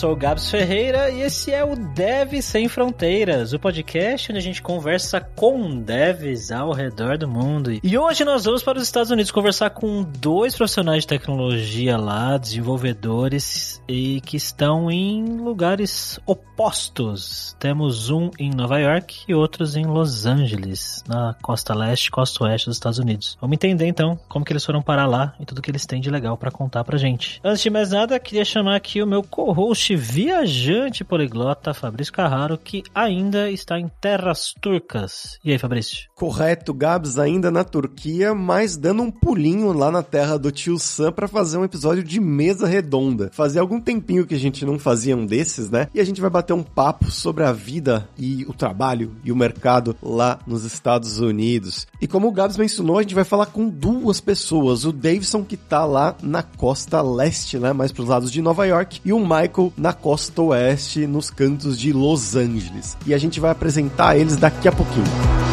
sou o Gabs Ferreira e esse é o Dev Sem Fronteiras, o podcast onde a gente conversa com devs ao redor do mundo. E hoje nós vamos para os Estados Unidos conversar com dois profissionais de tecnologia lá, desenvolvedores, e que estão em lugares opostos. Temos um em Nova York e outros em Los Angeles, na costa leste, costa oeste dos Estados Unidos. Vamos entender então como que eles foram parar lá e tudo que eles têm de legal para contar pra gente. Antes de mais nada, queria chamar aqui o meu co-host viajante poliglota, Fabrício Carraro, que ainda está em terras turcas. E aí, Fabrício? Correto, Gabs, ainda na Turquia, mas dando um pulinho lá na terra do tio Sam para fazer um episódio de mesa redonda. Fazia algum tempinho que a gente não fazia um desses, né? E a gente vai bater um papo sobre a vida e o trabalho e o mercado lá nos Estados Unidos. E como o Gabs mencionou, a gente vai falar com duas pessoas. O Davidson, que tá lá na costa leste, né? Mais pros lados de Nova York, e o Michael na costa oeste, nos cantos de Los Angeles. E a gente vai apresentar eles daqui a pouquinho.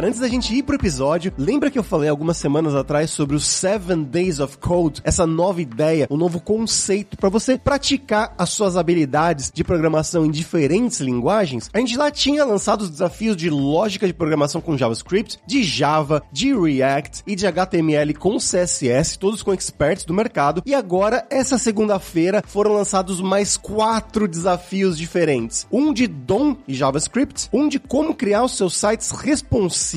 Galera, antes da gente ir pro episódio, lembra que eu falei algumas semanas atrás sobre o Seven Days of Code, essa nova ideia, um novo conceito para você praticar as suas habilidades de programação em diferentes linguagens? A gente lá tinha lançado os desafios de lógica de programação com JavaScript, de Java, de React e de HTML com CSS, todos com experts do mercado. E agora, essa segunda-feira, foram lançados mais quatro desafios diferentes: um de DOM e JavaScript, um de como criar os seus sites responsivos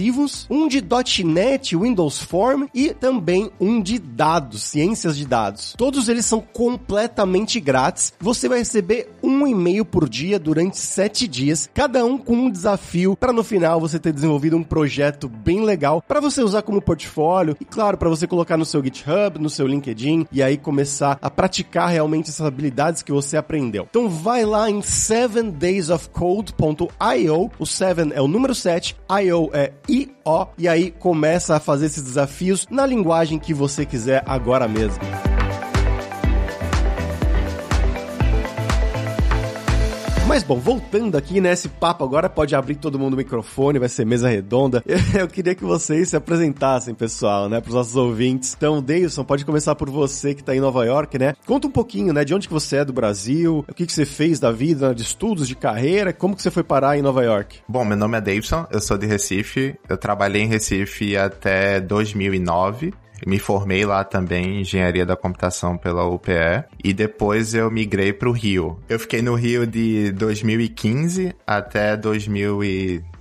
um de .NET, Windows Form e também um de dados, ciências de dados. Todos eles são completamente grátis. Você vai receber um e-mail por dia durante sete dias, cada um com um desafio para no final você ter desenvolvido um projeto bem legal para você usar como portfólio e claro para você colocar no seu GitHub, no seu LinkedIn e aí começar a praticar realmente essas habilidades que você aprendeu. Então vai lá em 7daysofcode.io. O 7 é o número 7, IO é I-O, e aí começa a fazer esses desafios na linguagem que você quiser agora mesmo. Mas bom, voltando aqui nesse né, papo agora, pode abrir todo mundo o microfone, vai ser mesa redonda. Eu queria que vocês se apresentassem, pessoal, né, pros nossos ouvintes. Então, Deilson, pode começar por você que tá em Nova York, né? Conta um pouquinho, né, de onde que você é do Brasil, o que que você fez da vida, de estudos, de carreira, como que você foi parar em Nova York? Bom, meu nome é Davidson, eu sou de Recife, eu trabalhei em Recife até 2009 me formei lá também em engenharia da computação pela UPE e depois eu migrei para o Rio. Eu fiquei no Rio de 2015 até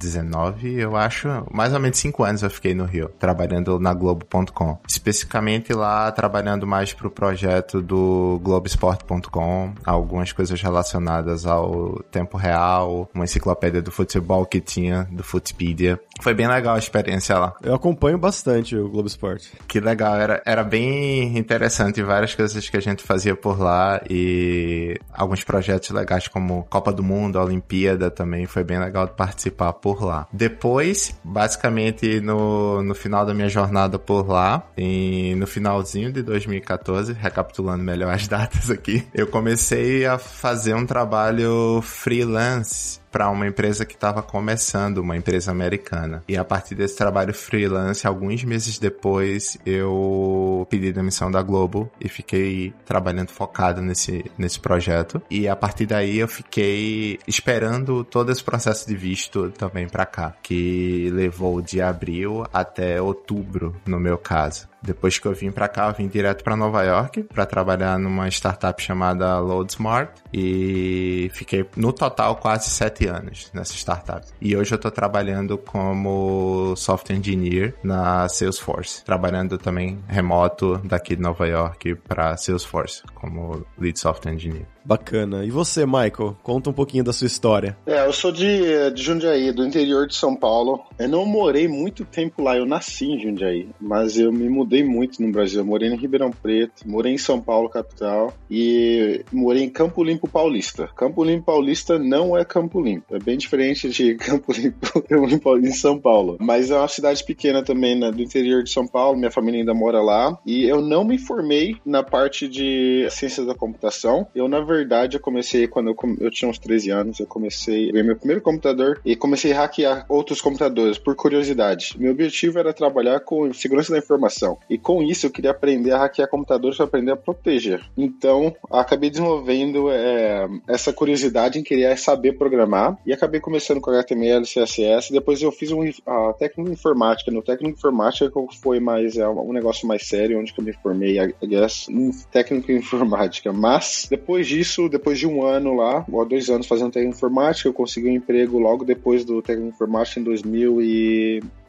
2019, eu acho, mais ou menos cinco anos eu fiquei no Rio, trabalhando na Globo.com. Especificamente lá, trabalhando mais para o projeto do Globesport.com, algumas coisas relacionadas ao tempo real, uma enciclopédia do futebol que tinha, do Footpedia. Foi bem legal a experiência lá. Eu acompanho bastante o Globo Esporte. Que legal, era, era bem interessante várias coisas que a gente fazia por lá e alguns projetos legais como Copa do Mundo, Olimpíada também, foi bem legal de participar por lá. Depois, basicamente no, no final da minha jornada por lá, e no finalzinho de 2014, recapitulando melhor as datas aqui, eu comecei a fazer um trabalho freelance para uma empresa que estava começando, uma empresa americana. E a partir desse trabalho freelance, alguns meses depois, eu pedi demissão da Globo e fiquei trabalhando focado nesse, nesse projeto. E a partir daí eu fiquei esperando todo esse processo de visto também para cá, que levou de abril até outubro, no meu caso. Depois que eu vim para cá, eu vim direto para Nova York para trabalhar numa startup chamada LoadSmart e fiquei no total quase sete anos nessa startup. E hoje eu estou trabalhando como software engineer na Salesforce, trabalhando também remoto daqui de Nova York para Salesforce como lead software engineer. Bacana. E você, Michael? Conta um pouquinho da sua história. É, eu sou de, de Jundiaí, do interior de São Paulo. Eu não morei muito tempo lá, eu nasci em Jundiaí, mas eu me mudei muito no Brasil. Eu morei em Ribeirão Preto, morei em São Paulo, capital, e morei em Campo Limpo Paulista. Campo Limpo Paulista não é Campo Limpo, é bem diferente de Campo Limpo em São Paulo. Mas é uma cidade pequena também, né, do interior de São Paulo, minha família ainda mora lá. E eu não me formei na parte de ciências da computação. Eu, na verdade, eu comecei quando eu, eu tinha uns 13 anos. Eu comecei, eu meu primeiro computador e comecei a hackear outros computadores por curiosidade. Meu objetivo era trabalhar com segurança da informação. E com isso, eu queria aprender a hackear computadores para aprender a proteger. Então, acabei desenvolvendo é, essa curiosidade em querer saber programar e acabei começando com HTML, CSS. Depois eu fiz um, a técnica informática. No técnico informática foi mais é, um negócio mais sério, onde eu me formei, I guess, técnico informática. Mas depois disso, depois de um ano lá, ou dois anos fazendo técnico informática, eu consegui um emprego logo depois do técnico informática em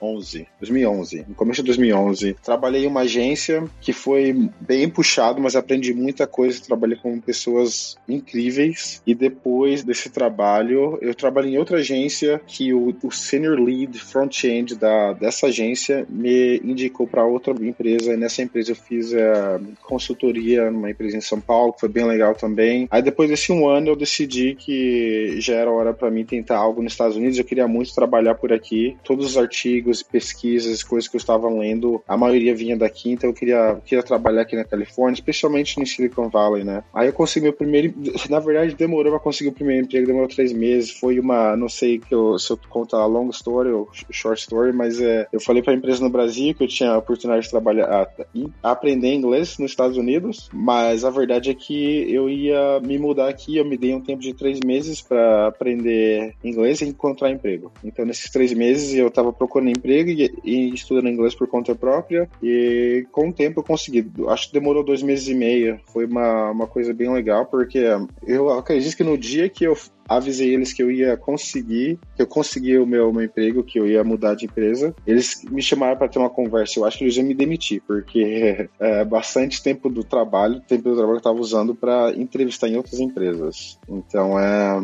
2011. 2011, no começo de 2011. Trabalhei em uma agência que foi bem puxado, mas aprendi muita coisa. Trabalhei com pessoas incríveis. E depois desse trabalho, eu trabalhei em outra agência que o, o senior lead front-end da, dessa agência me indicou para outra empresa. E nessa empresa eu fiz a consultoria numa empresa em São Paulo, que foi bem legal também. Aí depois desse um ano eu decidi que já era hora para mim tentar algo nos Estados Unidos. Eu queria muito trabalhar por aqui. Todos os artigos, pesquisas, coisas que eu estava lendo, a maioria vinha daqui, então eu queria, queria trabalhar aqui na Califórnia, especialmente no Silicon Valley, né? Aí eu consegui meu primeiro. Na verdade, demorou pra conseguir o primeiro emprego, demorou três meses. Foi uma, não sei que eu, se eu contar a long story ou short story, mas é, eu falei pra empresa no Brasil que eu tinha a oportunidade de trabalhar, a, aprender inglês nos Estados Unidos, mas a verdade é que eu ia me mudar aqui, eu me dei um tempo de três meses para aprender inglês e encontrar emprego. Então, nesses três meses, eu estava procurando emprego e, e, estudando inglês por conta própria, e com o tempo eu consegui. Acho que demorou dois meses e meio. Foi uma, uma coisa bem legal, porque eu acredito que no dia que eu avisei eles que eu ia conseguir, que eu consegui o meu, meu emprego, que eu ia mudar de empresa. Eles me chamaram para ter uma conversa. Eu acho que eles iam me demitir, porque é bastante tempo do trabalho, tempo do trabalho que eu estava usando para entrevistar em outras empresas. Então, é,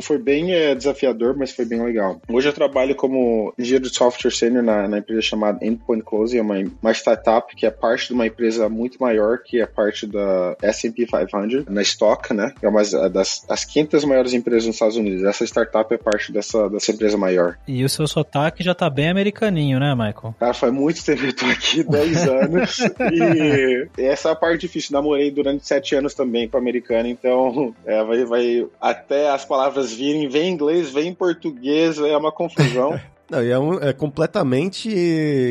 foi bem é, desafiador, mas foi bem legal. Hoje eu trabalho como engenheiro de software senior na, na empresa chamada Endpoint Closing, é uma, uma startup que é parte de uma empresa muito maior, que é parte da S&P 500, na Stock, né? É uma das as 500 maiores empresas nos Estados Unidos. Essa startup é parte dessa, dessa empresa maior. E o seu sotaque já tá bem americaninho, né, Michael? Cara, faz muito tempo que eu tô aqui, 10 anos, e essa é a parte difícil. Namorei durante 7 anos também com americano, então é, vai, vai até as palavras virem, vem em inglês, vem em português, é uma confusão. Não, é, um, é, completamente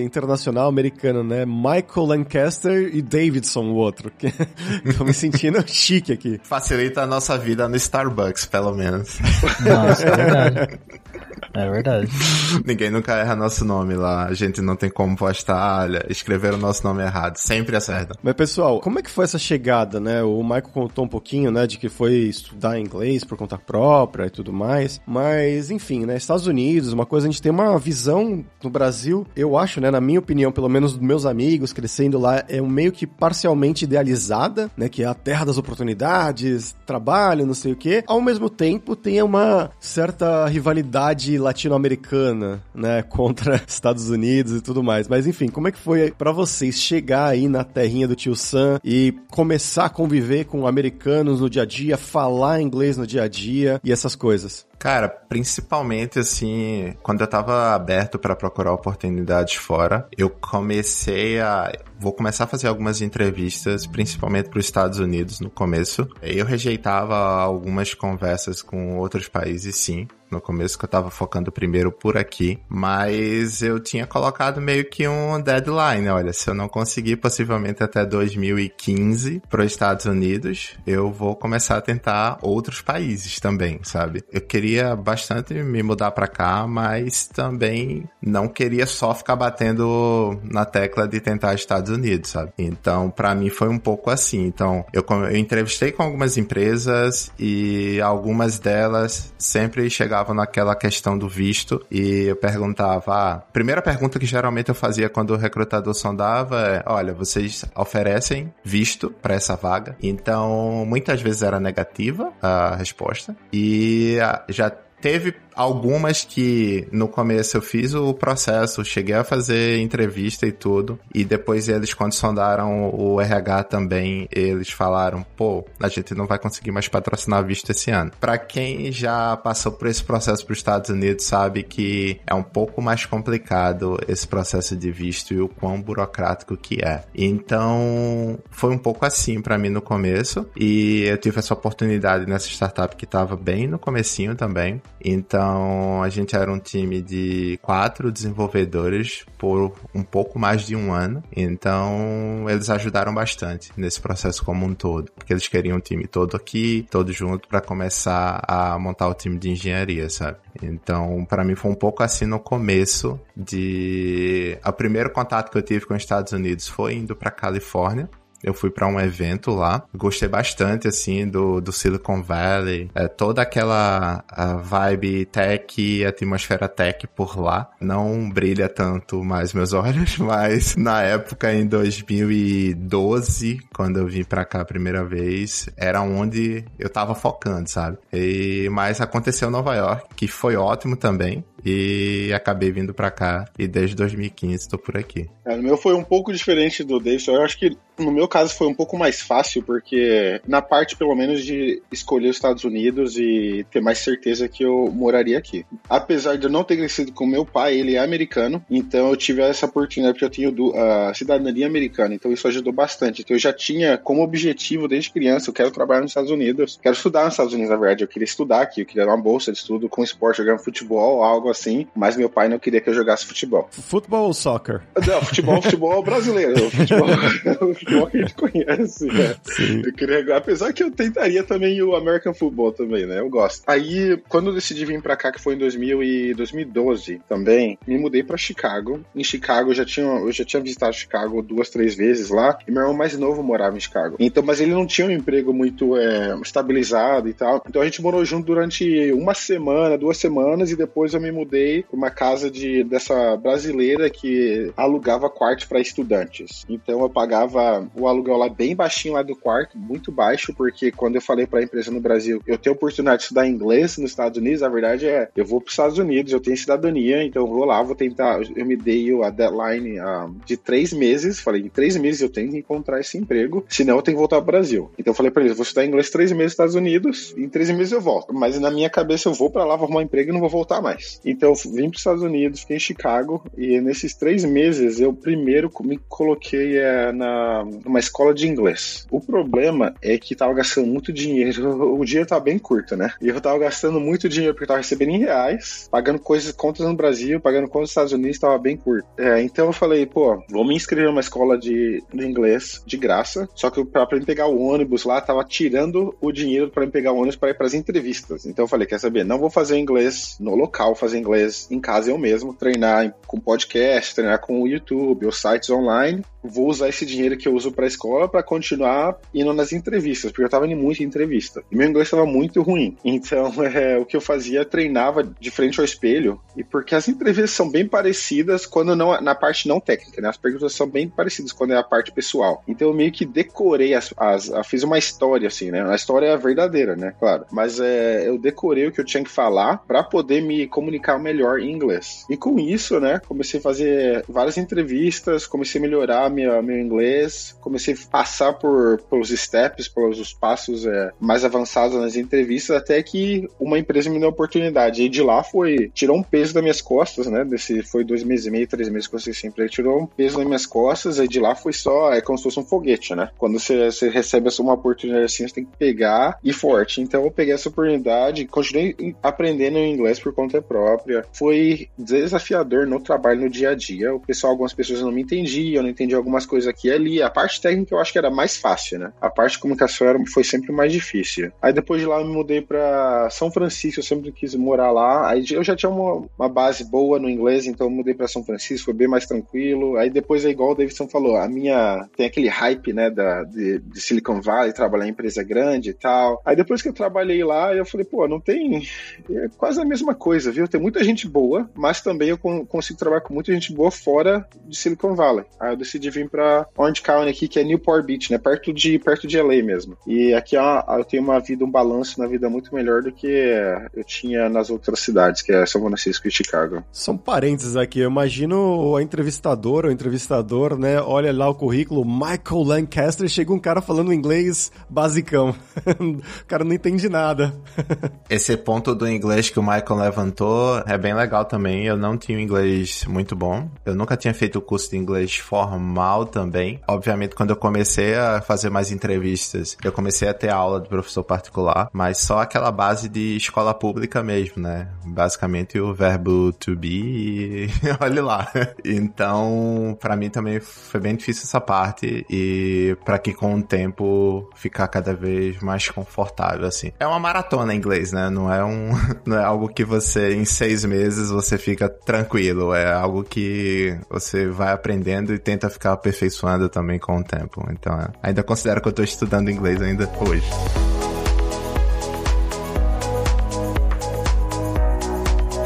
internacional americano, né? Michael Lancaster e Davidson, o outro. Tô me sentindo chique aqui. Facilita a nossa vida no Starbucks, pelo menos. Nossa, é verdade. É verdade. Ninguém nunca erra nosso nome lá. A gente não tem como postar, olha, escrever o nosso nome errado. Sempre acerta. Mas, pessoal, como é que foi essa chegada, né? O Michael contou um pouquinho, né, de que foi estudar inglês por conta própria e tudo mais. Mas, enfim, né, Estados Unidos, uma coisa, a gente tem uma visão no Brasil, eu acho, né, na minha opinião, pelo menos dos meus amigos crescendo lá, é um meio que parcialmente idealizada, né, que é a terra das oportunidades, trabalho, não sei o quê. Ao mesmo tempo, tem uma certa rivalidade latino-americana, né, contra Estados Unidos e tudo mais. Mas enfim, como é que foi para vocês chegar aí na terrinha do tio Sam e começar a conviver com americanos no dia a dia, falar inglês no dia a dia e essas coisas? Cara, principalmente assim, quando eu tava aberto para procurar oportunidades fora, eu comecei a vou começar a fazer algumas entrevistas, principalmente para os Estados Unidos no começo. Eu rejeitava algumas conversas com outros países, sim, no começo que eu tava focando primeiro por aqui, mas eu tinha colocado meio que um deadline, olha, se eu não conseguir possivelmente até 2015 para os Estados Unidos, eu vou começar a tentar outros países também, sabe? Eu queria bastante me mudar para cá, mas também não queria só ficar batendo na tecla de tentar Estados Unidos, sabe? Então, para mim foi um pouco assim. Então, eu, eu entrevistei com algumas empresas e algumas delas sempre chegavam chegavam naquela questão do visto e eu perguntava, ah, primeira pergunta que geralmente eu fazia quando o recrutador sondava é, olha, vocês oferecem visto para essa vaga? Então, muitas vezes era negativa a resposta e já Teve algumas que no começo eu fiz o processo, cheguei a fazer entrevista e tudo, e depois eles, quando sondaram o RH também, eles falaram: pô, a gente não vai conseguir mais patrocinar visto esse ano. Para quem já passou por esse processo para os Estados Unidos, sabe que é um pouco mais complicado esse processo de visto e o quão burocrático que é. Então, foi um pouco assim para mim no começo, e eu tive essa oportunidade nessa startup que estava bem no comecinho também. Então, a gente era um time de quatro desenvolvedores por um pouco mais de um ano. Então, eles ajudaram bastante nesse processo como um todo, porque eles queriam um time todo aqui, todo junto para começar a montar o time de engenharia, sabe? Então, para mim foi um pouco assim no começo de o primeiro contato que eu tive com os Estados Unidos foi indo para Califórnia eu fui para um evento lá, gostei bastante, assim, do, do Silicon Valley, é, toda aquela vibe tech atmosfera tech por lá. Não brilha tanto mais meus olhos, mas na época, em 2012, quando eu vim para cá a primeira vez, era onde eu tava focando, sabe? E, mas aconteceu Nova York, que foi ótimo também e acabei vindo para cá e desde 2015 estou por aqui. É, o meu foi um pouco diferente do Davidson. Eu acho que no meu caso foi um pouco mais fácil porque na parte pelo menos de escolher os Estados Unidos e ter mais certeza que eu moraria aqui. Apesar de eu não ter crescido com meu pai, ele é americano, então eu tive essa oportunidade porque eu tenho a cidadania americana, então isso ajudou bastante. Então eu já tinha como objetivo desde criança, eu quero trabalhar nos Estados Unidos, quero estudar nos Estados Unidos na verdade, eu queria estudar aqui, eu queria uma bolsa de estudo com esporte, jogando futebol, algo assim, mas meu pai não queria que eu jogasse futebol. Futebol ou soccer? Não, futebol, futebol brasileiro. Futebol, futebol que a gente conhece, né? Sim. Eu queria, apesar que eu tentaria também o American Football também, né? Eu gosto. Aí, quando eu decidi vir pra cá, que foi em 2000 e 2012 também, me mudei pra Chicago. Em Chicago, eu já tinha, eu já tinha visitado Chicago duas, três vezes lá, e meu irmão mais novo morava em Chicago. Então, mas ele não tinha um emprego muito é, estabilizado e tal. Então a gente morou junto durante uma semana, duas semanas, e depois eu me mudei para uma casa de dessa brasileira que alugava quartos para estudantes. Então eu pagava o aluguel lá bem baixinho lá do quarto, muito baixo, porque quando eu falei para a empresa no Brasil, eu tenho oportunidade de estudar inglês nos Estados Unidos, a verdade é, eu vou para os Estados Unidos, eu tenho cidadania, então eu vou lá, vou tentar, eu me dei a deadline uh, de três meses, falei, em três meses eu tenho que encontrar esse emprego, senão eu tenho que voltar para o Brasil. Então eu falei para eles, vou estudar inglês três meses nos Estados Unidos, em três meses eu volto. Mas na minha cabeça eu vou para lá, vou arrumar um emprego e não vou voltar mais. Então, vim para os Estados Unidos, fiquei em Chicago, e nesses três meses eu primeiro me coloquei é, na numa escola de inglês. O problema é que tava gastando muito dinheiro, o dinheiro tava bem curto, né? E eu tava gastando muito dinheiro porque tava recebendo em reais, pagando coisas, contas no Brasil, pagando contas nos Estados Unidos, tava bem curto. É, então eu falei, pô, vou me inscrever numa escola de, de inglês de graça, só que pra, pra pegar o ônibus lá, tava tirando o dinheiro para mim pegar o ônibus para ir pras entrevistas. Então eu falei, quer saber, não vou fazer inglês no local, fazer inglês em casa eu mesmo, treinar com podcast, treinar com o YouTube ou sites online vou usar esse dinheiro que eu uso para a escola para continuar indo nas entrevistas, porque eu estava indo muito em entrevista. E meu inglês estava muito ruim. Então, é, o que eu fazia, treinava de frente ao espelho, e porque as entrevistas são bem parecidas quando não na parte não técnica, né? As perguntas são bem parecidas quando é a parte pessoal. Então, eu meio que decorei as, as, fiz uma história assim, né? A história é verdadeira, né? Claro. Mas é, eu decorei o que eu tinha que falar para poder me comunicar melhor em inglês. E com isso, né, comecei a fazer várias entrevistas, comecei a melhorar minha, meu inglês, comecei a passar por, pelos steps, pelos passos é, mais avançados nas entrevistas, até que uma empresa me deu a oportunidade. E de lá foi, tirou um peso das minhas costas, né? Desse, foi dois meses e meio, três meses que eu sempre tirou um peso das minhas costas, e de lá foi só, é como se fosse um foguete, né? Quando você, você recebe uma oportunidade assim, você tem que pegar e forte. Então eu peguei essa oportunidade, continuei aprendendo inglês por conta própria. Foi desafiador no trabalho, no dia a dia. O pessoal, algumas pessoas não me entendiam, não entendiam algumas coisas aqui e ali. A parte técnica eu acho que era mais fácil, né? A parte de comunicação era, foi sempre mais difícil. Aí depois de lá eu me mudei para São Francisco, eu sempre quis morar lá. Aí eu já tinha uma, uma base boa no inglês, então eu mudei para São Francisco, foi bem mais tranquilo. Aí depois é igual o Davidson falou, a minha tem aquele hype, né, da de, de Silicon Valley, trabalhar em empresa grande e tal. Aí depois que eu trabalhei lá, eu falei, pô, não tem é quase a mesma coisa, viu? Tem muita gente boa, mas também eu consigo trabalhar com muita gente boa fora de Silicon Valley. Aí eu decidi de vir pra Orange County aqui, que é Newport Beach, né? Perto de, perto de LA mesmo. E aqui ó, eu tenho uma vida, um balanço na vida muito melhor do que eu tinha nas outras cidades, que é São Francisco e Chicago. São parênteses aqui, eu imagino a entrevistadora ou entrevistador, né? Olha lá o currículo, Michael Lancaster, chega um cara falando inglês basicão. o cara não entende nada. Esse ponto do inglês que o Michael levantou é bem legal também. Eu não tinha um inglês muito bom. Eu nunca tinha feito o curso de inglês formal também. Obviamente, quando eu comecei a fazer mais entrevistas, eu comecei a ter aula de professor particular, mas só aquela base de escola pública mesmo, né? Basicamente o verbo to be e olhe lá. Então, para mim também foi bem difícil essa parte e para que com o tempo ficar cada vez mais confortável assim. É uma maratona em inglês, né? Não é um não é algo que você em seis meses você fica tranquilo. É algo que você vai aprendendo e tenta ficar aperfeiçoando também com o tempo. Então, é, ainda considero que eu tô estudando inglês ainda hoje.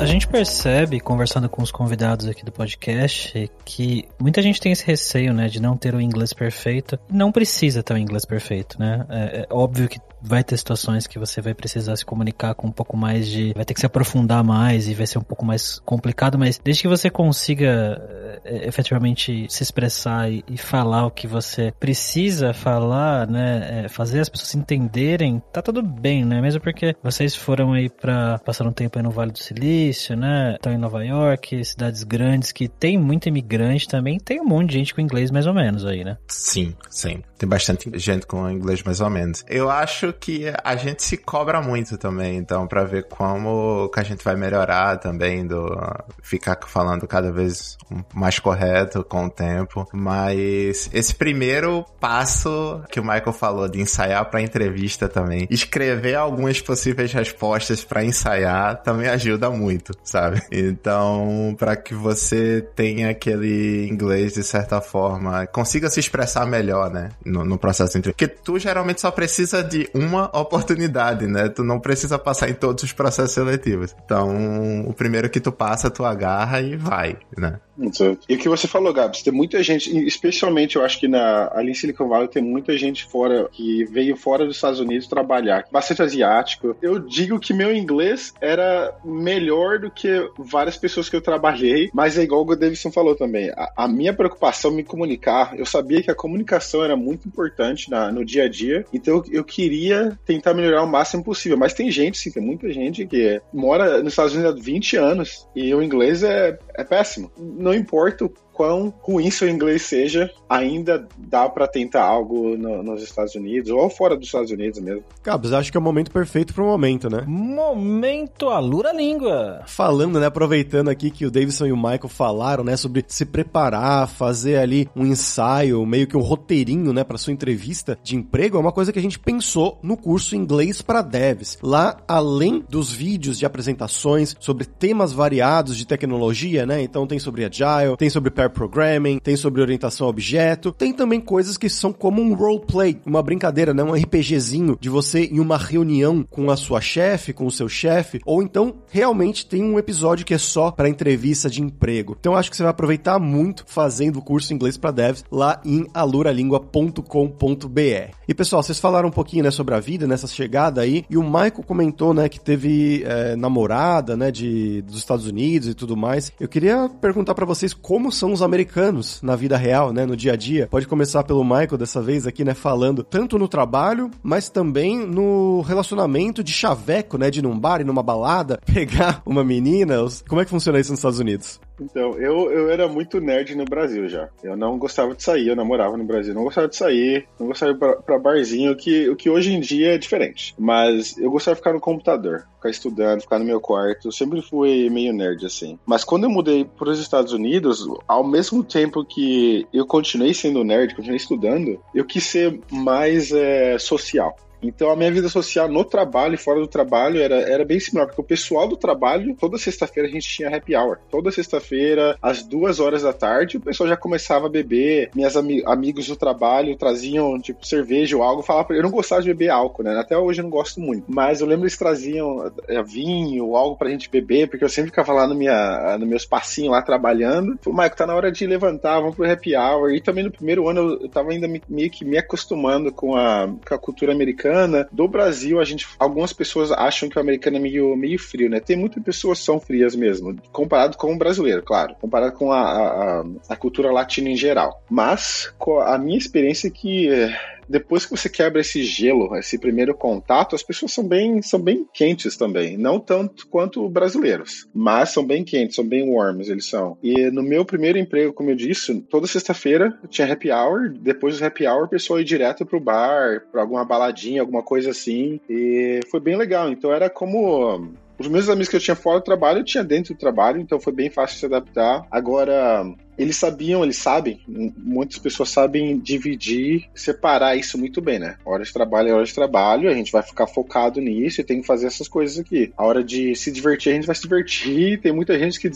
A gente percebe, conversando com os convidados aqui do podcast, que muita gente tem esse receio, né, de não ter o inglês perfeito. Não precisa ter o inglês perfeito, né? É, é óbvio que vai ter situações que você vai precisar se comunicar com um pouco mais de. vai ter que se aprofundar mais e vai ser um pouco mais complicado, mas desde que você consiga é, efetivamente se expressar e, e, falar o que você precisa falar, né? É, fazer as pessoas entenderem, tá tudo bem, né? Mesmo porque vocês foram aí pra passar um tempo aí no Vale do Silício, né? Estão em Nova York, cidades grandes que tem muito imigrante também, tem um monte de gente com inglês mais ou menos aí, né? Sim, sim. Tem bastante gente com inglês mais ou menos. Eu acho que a gente se cobra muito também, então, para ver como que a gente vai melhorar também, do ficar falando cada vez mais correto com o tempo. Mas esse primeiro passo que o Michael falou de ensaiar para entrevista também, escrever algumas possíveis respostas para ensaiar também ajuda muito, sabe? Então, para que você tenha aquele inglês de certa forma, consiga se expressar melhor, né? No, no processo de entrevista. Porque tu geralmente só precisa de uma oportunidade, né? Tu não precisa passar em todos os processos seletivos. Então, o primeiro que tu passa, tu agarra e vai, né? E o que você falou, Gabs, tem muita gente, especialmente eu acho que na, ali em Silicon Valley tem muita gente fora, que veio fora dos Estados Unidos trabalhar, bastante asiático. Eu digo que meu inglês era melhor do que várias pessoas que eu trabalhei, mas é igual o Davidson falou também. A, a minha preocupação é me comunicar, eu sabia que a comunicação era muito importante na, no dia a dia, então eu queria tentar melhorar o máximo possível. Mas tem gente, sim, tem muita gente que mora nos Estados Unidos há 20 anos e o inglês é, é péssimo. Não importa o quão ruim seu inglês seja, ainda dá para tentar algo no, nos Estados Unidos ou fora dos Estados Unidos mesmo. Cabos, acho que é o momento perfeito pro momento, né? Momento alura língua. Falando, né, aproveitando aqui que o Davidson e o Michael falaram, né, sobre se preparar, fazer ali um ensaio, meio que um roteirinho, né, para sua entrevista de emprego, é uma coisa que a gente pensou no curso Inglês para Devs. Lá, além dos vídeos de apresentações sobre temas variados de tecnologia, né, então tem sobre Agile, tem sobre pair programming, tem sobre orientação a objeto, tem também coisas que são como um roleplay, uma brincadeira, né? Um RPGzinho de você em uma reunião com a sua chefe, com o seu chefe, ou então realmente tem um episódio que é só para entrevista de emprego. Então acho que você vai aproveitar muito fazendo o curso inglês para devs lá em aluralingua.com.br. E pessoal, vocês falaram um pouquinho né, sobre a vida nessa chegada aí, e o Michael comentou, né, que teve é, namorada, né, de dos Estados Unidos e tudo mais. Eu queria perguntar para vocês como são os americanos na vida real, né, no dia a dia. Pode começar pelo Michael dessa vez aqui, né, falando tanto no trabalho, mas também no relacionamento de chaveco, né, de num bar e numa balada, pegar uma menina. Como é que funciona isso nos Estados Unidos? Então, eu, eu era muito nerd no Brasil já. Eu não gostava de sair, eu namorava no Brasil, não gostava de sair, não gostava de ir pra, pra barzinho, o que, o que hoje em dia é diferente. Mas eu gostava de ficar no computador, ficar estudando, ficar no meu quarto. Eu sempre fui meio nerd, assim. Mas quando eu mudei para os Estados Unidos, ao mesmo tempo que eu continuei sendo nerd, continuei estudando, eu quis ser mais é, social. Então a minha vida social no trabalho e fora do trabalho era, era bem similar, porque o pessoal do trabalho, toda sexta-feira a gente tinha happy hour. Toda sexta-feira, às duas horas da tarde, o pessoal já começava a beber. Minhas ami amigos do trabalho traziam, tipo, cerveja ou algo. Falava, eu não gostava de beber álcool, né? Até hoje eu não gosto muito. Mas eu lembro eles traziam é, vinho ou algo pra gente beber, porque eu sempre ficava lá no, minha, no meu espacinho lá trabalhando. Falei, Maico, tá na hora de levantar, vamos pro happy hour. E também no primeiro ano eu, eu tava ainda meio que me acostumando com a, com a cultura americana. Do Brasil, a gente. Algumas pessoas acham que o americano é meio, meio frio, né? Tem muitas pessoas que são frias mesmo, comparado com o brasileiro, claro. Comparado com a, a, a cultura latina em geral. Mas a minha experiência é que depois que você quebra esse gelo, esse primeiro contato, as pessoas são bem, são bem quentes também. Não tanto quanto brasileiros, mas são bem quentes, são bem warms, eles são. E no meu primeiro emprego, como eu disse, toda sexta-feira tinha happy hour. Depois do happy hour, a pessoa ia direto pro bar, pra alguma baladinha, alguma coisa assim. E foi bem legal. Então era como os meus amigos que eu tinha fora do trabalho, eu tinha dentro do trabalho, então foi bem fácil se adaptar. Agora, eles sabiam, eles sabem, muitas pessoas sabem dividir, separar isso muito bem, né? Hora de trabalho é hora de trabalho, a gente vai ficar focado nisso e tem que fazer essas coisas aqui. A hora de se divertir, a gente vai se divertir. Tem muita gente que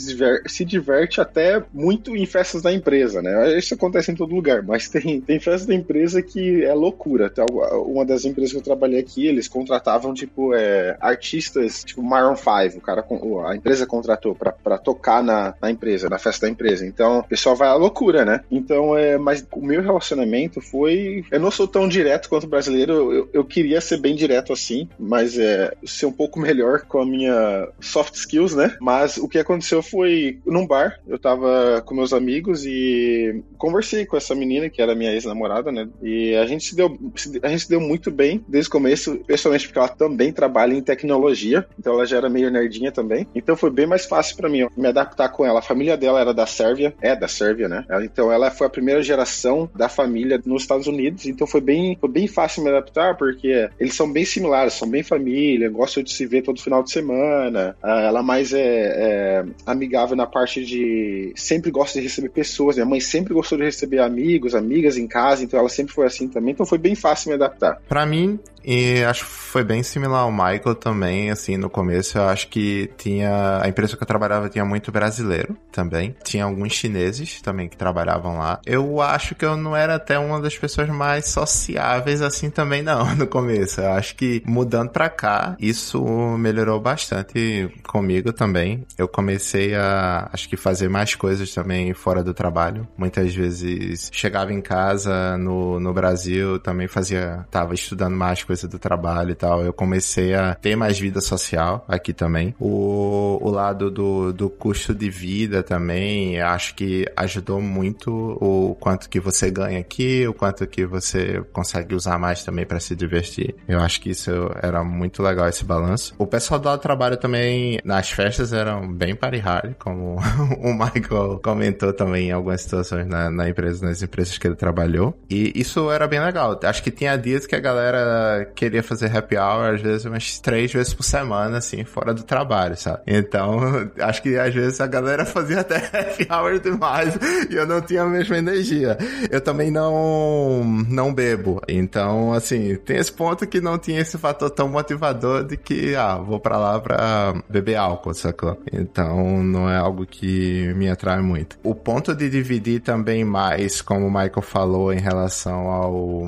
se diverte até muito em festas da empresa, né? Isso acontece em todo lugar, mas tem, tem festas da empresa que é loucura. Então, uma das empresas que eu trabalhei aqui, eles contratavam, tipo, é, artistas, tipo Maroon 5, o cara, a empresa contratou para tocar na, na empresa, na festa da empresa. Então, pessoal vai à loucura, né? Então, é, mas o meu relacionamento foi. Eu não sou tão direto quanto brasileiro, eu, eu queria ser bem direto assim, mas é ser um pouco melhor com a minha soft skills, né? Mas o que aconteceu foi num bar, eu tava com meus amigos e conversei com essa menina que era minha ex-namorada, né? E a gente se deu, a gente se deu muito bem desde o começo, pessoalmente porque ela também trabalha em tecnologia, então ela já era meio nerdinha também. Então foi bem mais fácil para mim me adaptar com ela. A família dela era da Sérvia, é da Sérvia, né? Então ela foi a primeira geração da família nos Estados Unidos, então foi bem, foi bem fácil me adaptar, porque eles são bem similares, são bem família, gostam de se ver todo final de semana. Ah, ela mais é, é amigável na parte de sempre gosta de receber pessoas. Minha mãe sempre gostou de receber amigos, amigas em casa, então ela sempre foi assim também. Então foi bem fácil me adaptar. Para mim, e acho que foi bem similar ao Michael também, assim, no começo eu acho que tinha, a empresa que eu trabalhava tinha muito brasileiro também, tinha alguns chineses também que trabalhavam lá. Eu acho que eu não era até uma das pessoas mais sociáveis assim também não, no começo. Eu acho que mudando pra cá, isso melhorou bastante comigo também. Eu comecei a, acho que fazer mais coisas também fora do trabalho. Muitas vezes chegava em casa no, no Brasil, também fazia, tava estudando mais coisas coisa do trabalho e tal, eu comecei a ter mais vida social aqui também. O, o lado do, do custo de vida também, acho que ajudou muito o quanto que você ganha aqui, o quanto que você consegue usar mais também para se divertir. Eu acho que isso era muito legal esse balanço. O pessoal do trabalho também nas festas eram bem party hard, como o Michael comentou também em algumas situações na, na empresa, nas empresas que ele trabalhou. E isso era bem legal. Acho que tinha dias que a galera queria fazer happy hour, às vezes, umas três vezes por semana, assim, fora do trabalho, sabe? Então, acho que às vezes a galera fazia até happy hour demais e eu não tinha a mesma energia. Eu também não, não bebo. Então, assim, tem esse ponto que não tinha esse fator tão motivador de que, ah, vou pra lá pra beber álcool, sacou? Então, não é algo que me atrai muito. O ponto de dividir também mais, como o Michael falou, em relação ao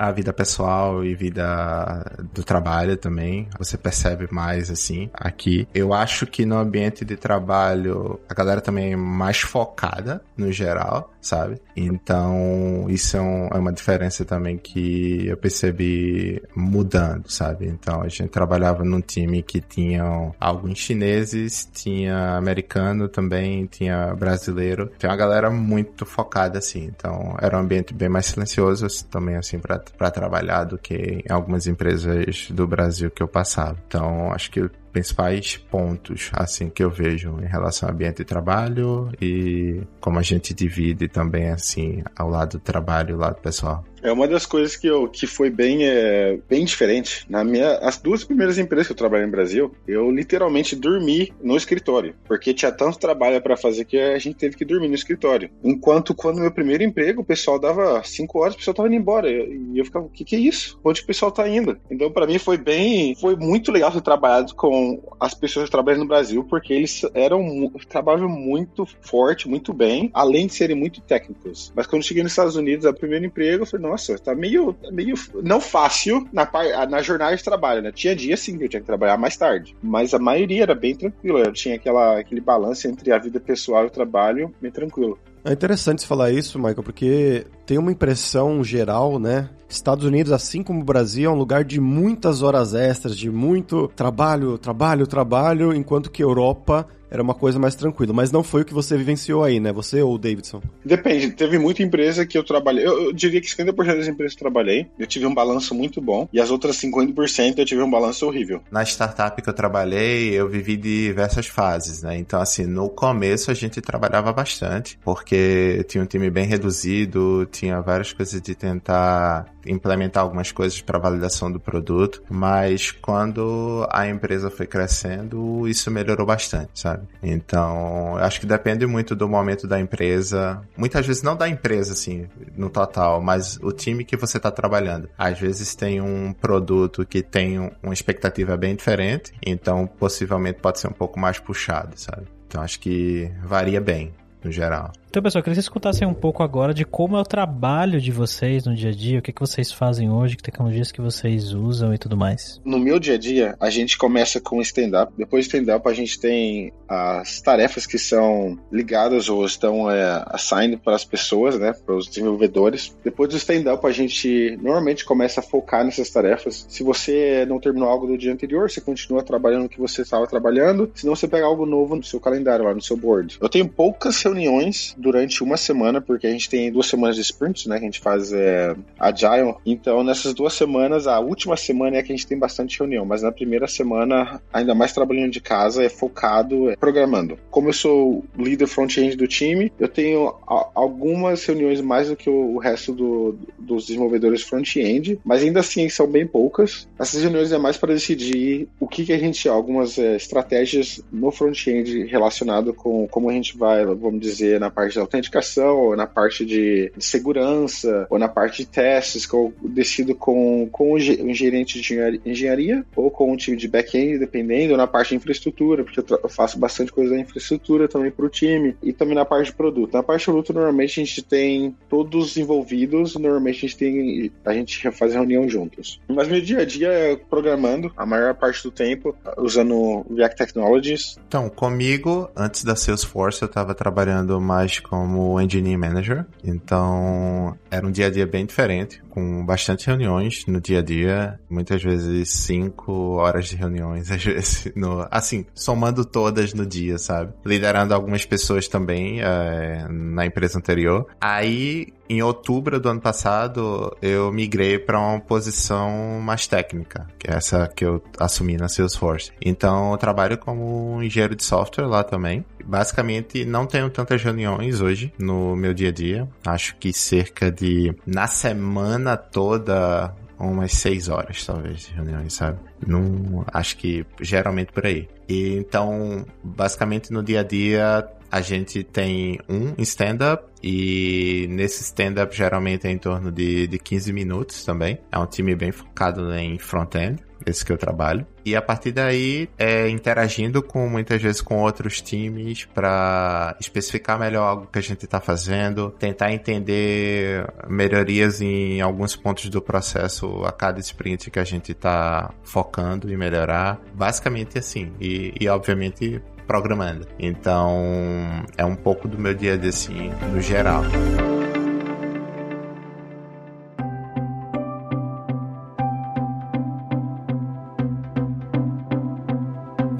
a vida pessoal e vida do trabalho também. Você percebe mais assim aqui. Eu acho que no ambiente de trabalho a galera também é mais focada no geral, sabe? Então isso é, um, é uma diferença também que eu percebi mudando, sabe? Então a gente trabalhava num time que tinham alguns chineses, tinha americano também, tinha brasileiro. Tem uma galera muito focada assim. Então era um ambiente bem mais silencioso também assim para trabalhar do que em algumas empresas do Brasil que eu passava. Então, acho que principais pontos assim que eu vejo em relação ao ambiente de trabalho e como a gente divide também assim ao lado do trabalho e lado pessoal. É uma das coisas que, eu, que foi bem, é, bem diferente. Na minha, as duas primeiras empresas que eu trabalhei no Brasil, eu literalmente dormi no escritório, porque tinha tanto trabalho para fazer que a gente teve que dormir no escritório. Enquanto quando meu primeiro emprego, o pessoal dava cinco horas, o pessoal tava indo embora. E eu ficava, o que, que é isso? Onde o pessoal tá indo? Então, para mim, foi bem. Foi muito legal ter trabalhado com as pessoas que trabalham no Brasil, porque eles eram trabalham muito forte, muito bem, além de serem muito técnicos. Mas quando cheguei nos Estados Unidos, a primeiro emprego, eu falei, nossa, tá meio, meio não fácil na, na jornada de trabalho, né? Tinha dia sim que eu tinha que trabalhar mais tarde, mas a maioria era bem tranquila. Eu tinha aquela, aquele balanço entre a vida pessoal e o trabalho bem tranquilo. É interessante você falar isso, Michael, porque tem uma impressão geral, né? Estados Unidos, assim como o Brasil, é um lugar de muitas horas extras, de muito trabalho, trabalho, trabalho, enquanto que Europa era uma coisa mais tranquila. Mas não foi o que você vivenciou aí, né? Você ou o Davidson? Depende. Teve muita empresa que eu trabalhei. Eu, eu diria que 50% das empresas que eu trabalhei, eu tive um balanço muito bom. E as outras 50% eu tive um balanço horrível. Na startup que eu trabalhei, eu vivi diversas fases, né? Então, assim, no começo a gente trabalhava bastante, porque tinha um time bem reduzido, tinha várias coisas de tentar implementar algumas coisas para validação do produto, mas quando a empresa foi crescendo, isso melhorou bastante, sabe? Então, acho que depende muito do momento da empresa, muitas vezes não da empresa assim, no total, mas o time que você está trabalhando. Às vezes tem um produto que tem uma expectativa bem diferente, então possivelmente pode ser um pouco mais puxado, sabe? Então acho que varia bem no geral. Então, pessoal, eu queria que vocês escutassem um pouco agora de como é o trabalho de vocês no dia a dia, o que, que vocês fazem hoje, que tecnologias que vocês usam e tudo mais. No meu dia a dia, a gente começa com stand-up. Depois do stand-up, a gente tem as tarefas que são ligadas ou estão é, assigned para as pessoas, né, para os desenvolvedores. Depois do stand-up, a gente normalmente começa a focar nessas tarefas. Se você não terminou algo do dia anterior, você continua trabalhando o que você estava trabalhando. Se não, você pega algo novo no seu calendário, lá no seu board. Eu tenho poucas reuniões durante uma semana, porque a gente tem duas semanas de sprints, né? Que a gente faz é, agile. Então, nessas duas semanas, a última semana é que a gente tem bastante reunião, mas na primeira semana, ainda mais trabalhando de casa, é focado é, programando. Como eu sou líder front-end do time, eu tenho algumas reuniões mais do que o, resto do, dos desenvolvedores front-end, mas ainda assim são bem poucas. Essas reuniões é mais para decidir o que, que a gente, algumas é, estratégias no front-end relacionado com como a gente vai, vamos dizer, na parte parte de autenticação, ou na parte de, segurança, ou na parte de testes, que eu decido com, com o gerente de engenharia, ou com o time de back-end, dependendo, ou na parte de infraestrutura, porque eu, eu faço bastante coisa da infraestrutura também para o time, e também na parte de produto. Na parte de produto, normalmente a gente tem todos envolvidos, normalmente a gente tem, a gente faz reunião juntos. Mas meu dia a dia é programando, a maior parte do tempo, usando React Technologies. Então, comigo, antes da Salesforce, eu estava trabalhando mais como Engineering Manager. Então, era um dia a dia bem diferente, com bastante reuniões no dia a dia, muitas vezes cinco horas de reuniões, às vezes, no, assim, somando todas no dia, sabe? Liderando algumas pessoas também é, na empresa anterior. Aí, em outubro do ano passado, eu migrei para uma posição mais técnica, que é essa que eu assumi na Salesforce. Então, eu trabalho como engenheiro de software lá também. Basicamente, não tenho tantas reuniões hoje no meu dia a dia. Acho que cerca de, na semana toda, umas seis horas, talvez, de reuniões, sabe? Não, acho que geralmente por aí. E então, basicamente no dia a dia, a gente tem um stand-up e nesse stand-up geralmente é em torno de, de 15 minutos também. É um time bem focado em front-end esse que eu trabalho. E a partir daí, é interagindo com muitas vezes com outros times para especificar melhor algo que a gente está fazendo, tentar entender melhorias em alguns pontos do processo a cada sprint que a gente está focando e melhorar. Basicamente assim. E, e obviamente programando. Então, é um pouco do meu dia a dia assim, no geral.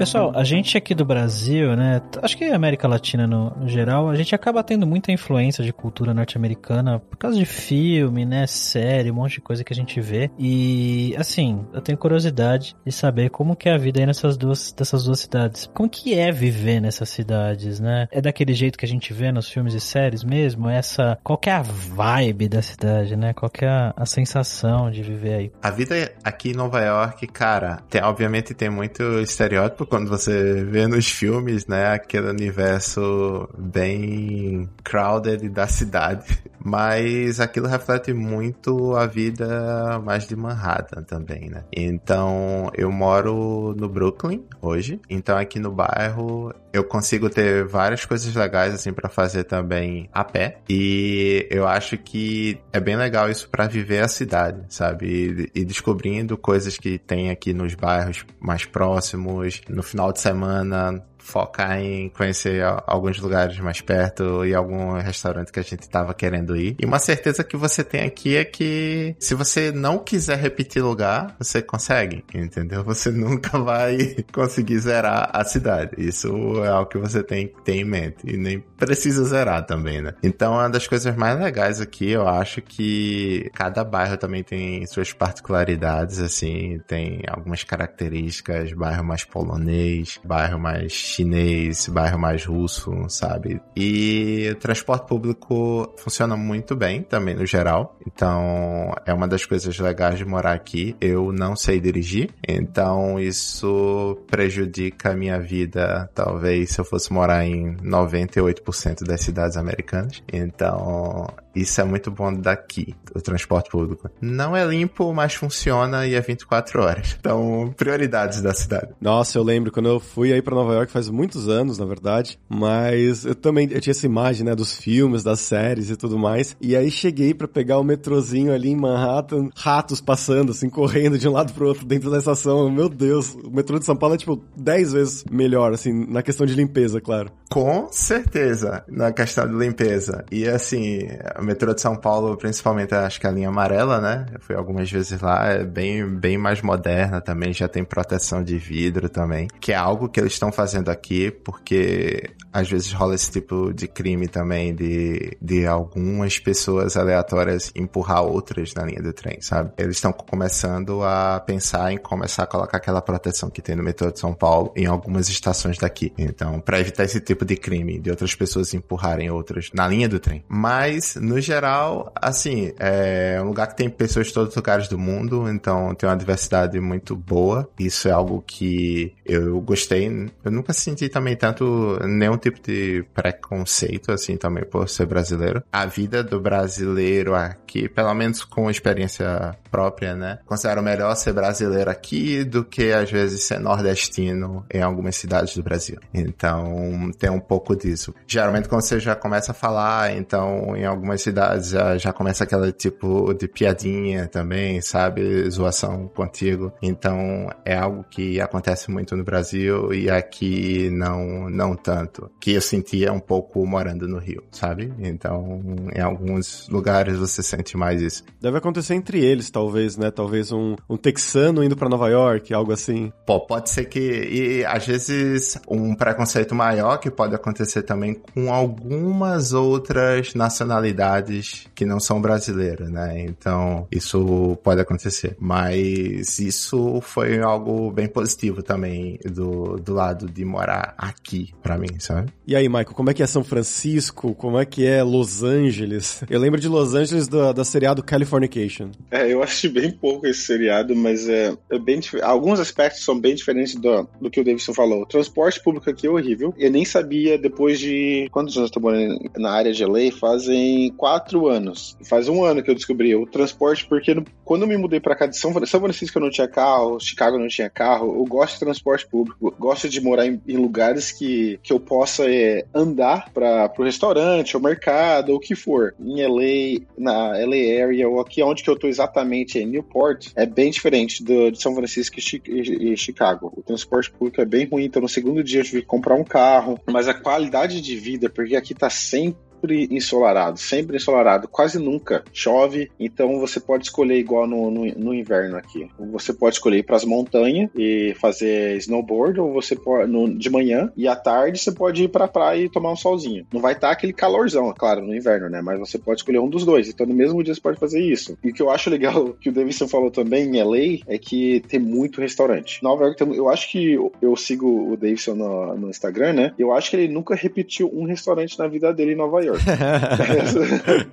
Pessoal, a gente aqui do Brasil, né? Acho que América Latina no, geral, a gente acaba tendo muita influência de cultura norte-americana por causa de filme, né? Série, um monte de coisa que a gente vê. E assim, eu tenho curiosidade de saber como que é a vida aí nessas duas, dessas duas cidades. Como que é viver nessas cidades, né? É daquele jeito que a gente vê nos filmes e séries mesmo? Essa, qual que é a vibe da cidade, né? Qual que é a, a sensação de viver aí? A vida aqui em Nova York, cara, tem, obviamente tem muito estereótipo quando você vê nos filmes, né? Aquele universo bem crowded da cidade. Mas aquilo reflete muito a vida mais de Manhattan também, né? Então, eu moro no Brooklyn hoje. Então, aqui no bairro, eu consigo ter várias coisas legais assim para fazer também a pé. E eu acho que é bem legal isso para viver a cidade, sabe? E, e descobrindo coisas que tem aqui nos bairros mais próximos, no final de semana, focar em conhecer alguns lugares mais perto e algum restaurante que a gente estava querendo ir. E uma certeza que você tem aqui é que se você não quiser repetir lugar, você consegue, entendeu? Você nunca vai conseguir zerar a cidade. Isso é algo que você tem que ter em mente e nem precisa zerar também, né? Então, uma das coisas mais legais aqui, eu acho que cada bairro também tem suas particularidades, assim, tem algumas características, bairro mais polonês, bairro mais chinês, bairro mais russo, sabe? E o transporte público funciona muito bem também no geral. Então, é uma das coisas legais de morar aqui. Eu não sei dirigir, então isso prejudica a minha vida, talvez se eu fosse morar em 98% das cidades americanas. Então, isso é muito bom daqui, o transporte público. Não é limpo, mas funciona e é 24 horas. Então, prioridades da cidade. Nossa, eu lembro quando eu fui aí para Nova York faz muitos anos, na verdade, mas eu também eu tinha essa imagem, né, dos filmes, das séries e tudo mais. E aí cheguei para pegar o metrozinho ali em Manhattan, ratos passando assim, correndo de um lado pro outro dentro da estação. Meu Deus, o metrô de São Paulo é tipo 10 vezes melhor assim, na questão de limpeza, claro. Com certeza, na questão de limpeza. E assim, o metrô de São Paulo, principalmente, acho que a linha amarela, né? Eu fui algumas vezes lá, é bem, bem mais moderna também, já tem proteção de vidro também, que é algo que eles estão fazendo aqui, porque às vezes rola esse tipo de crime também, de, de algumas pessoas aleatórias empurrar outras na linha do trem, sabe? Eles estão começando a pensar em começar a colocar aquela proteção que tem no metrô de São Paulo em algumas estações daqui. Então, para evitar esse tipo de crime, de outras pessoas empurrarem outras na linha do trem. Mas, no geral, assim, é um lugar que tem pessoas de todos os lugares do mundo, então tem uma diversidade muito boa. Isso é algo que eu gostei. Eu nunca senti também tanto nenhum tipo de preconceito, assim, também por ser brasileiro. A vida do brasileiro aqui, pelo menos com experiência própria, né? Considero melhor ser brasileiro aqui do que às vezes ser nordestino em algumas cidades do Brasil. Então, tem um pouco disso. Geralmente, quando você já começa a falar, então, em algumas cidades já, já começa aquele tipo de piadinha também, sabe? Zoação contigo. Então, é algo que acontece muito no Brasil e aqui não, não tanto. Que eu sentia um pouco morando no Rio, sabe? Então, em alguns lugares você sente mais isso. Deve acontecer entre eles, talvez, né? Talvez um, um texano indo para Nova York, algo assim. Pô, pode ser que. E às vezes um preconceito maior que pode acontecer também com algumas outras nacionalidades que não são brasileiras, né? Então, isso pode acontecer. Mas isso foi algo bem positivo também do, do lado de morar aqui, para mim, sabe? E aí, Michael, como é que é São Francisco? Como é que é Los Angeles? Eu lembro de Los Angeles da, da seriado Californication. É, eu assisti bem pouco esse seriado, mas é, é bem alguns aspectos são bem diferentes do, do que o Davidson falou. O transporte público aqui é horrível. Eu nem sabia depois de quantos anos eu tô morando na área de LA? Fazem quatro anos. Faz um ano que eu descobri o transporte, porque no, quando eu me mudei para cá de São, São Francisco eu não tinha carro, Chicago não tinha carro. Eu gosto de transporte público, gosto de morar em, em lugares que, que eu possa é, andar para o restaurante, ou mercado, ou o que for. Em LA, na LA area, ou aqui onde que eu tô exatamente, em Newport, é bem diferente do, de São Francisco e, e Chicago. O transporte público é bem ruim, então no segundo dia eu tive que comprar um carro, mas a qualidade de vida, porque aqui tá sempre sempre ensolarado, sempre ensolarado, quase nunca chove, então você pode escolher igual no, no, no inverno aqui. Você pode escolher ir para as montanhas e fazer snowboard, ou você pode, no, de manhã e à tarde você pode ir para a praia e tomar um solzinho. Não vai estar tá aquele calorzão, claro, no inverno, né? Mas você pode escolher um dos dois, então no mesmo dia você pode fazer isso. E o que eu acho legal, que o Davidson falou também em LA, é que tem muito restaurante. Nova York, eu acho que eu sigo o Davidson no, no Instagram, né? Eu acho que ele nunca repetiu um restaurante na vida dele em Nova York. Essa,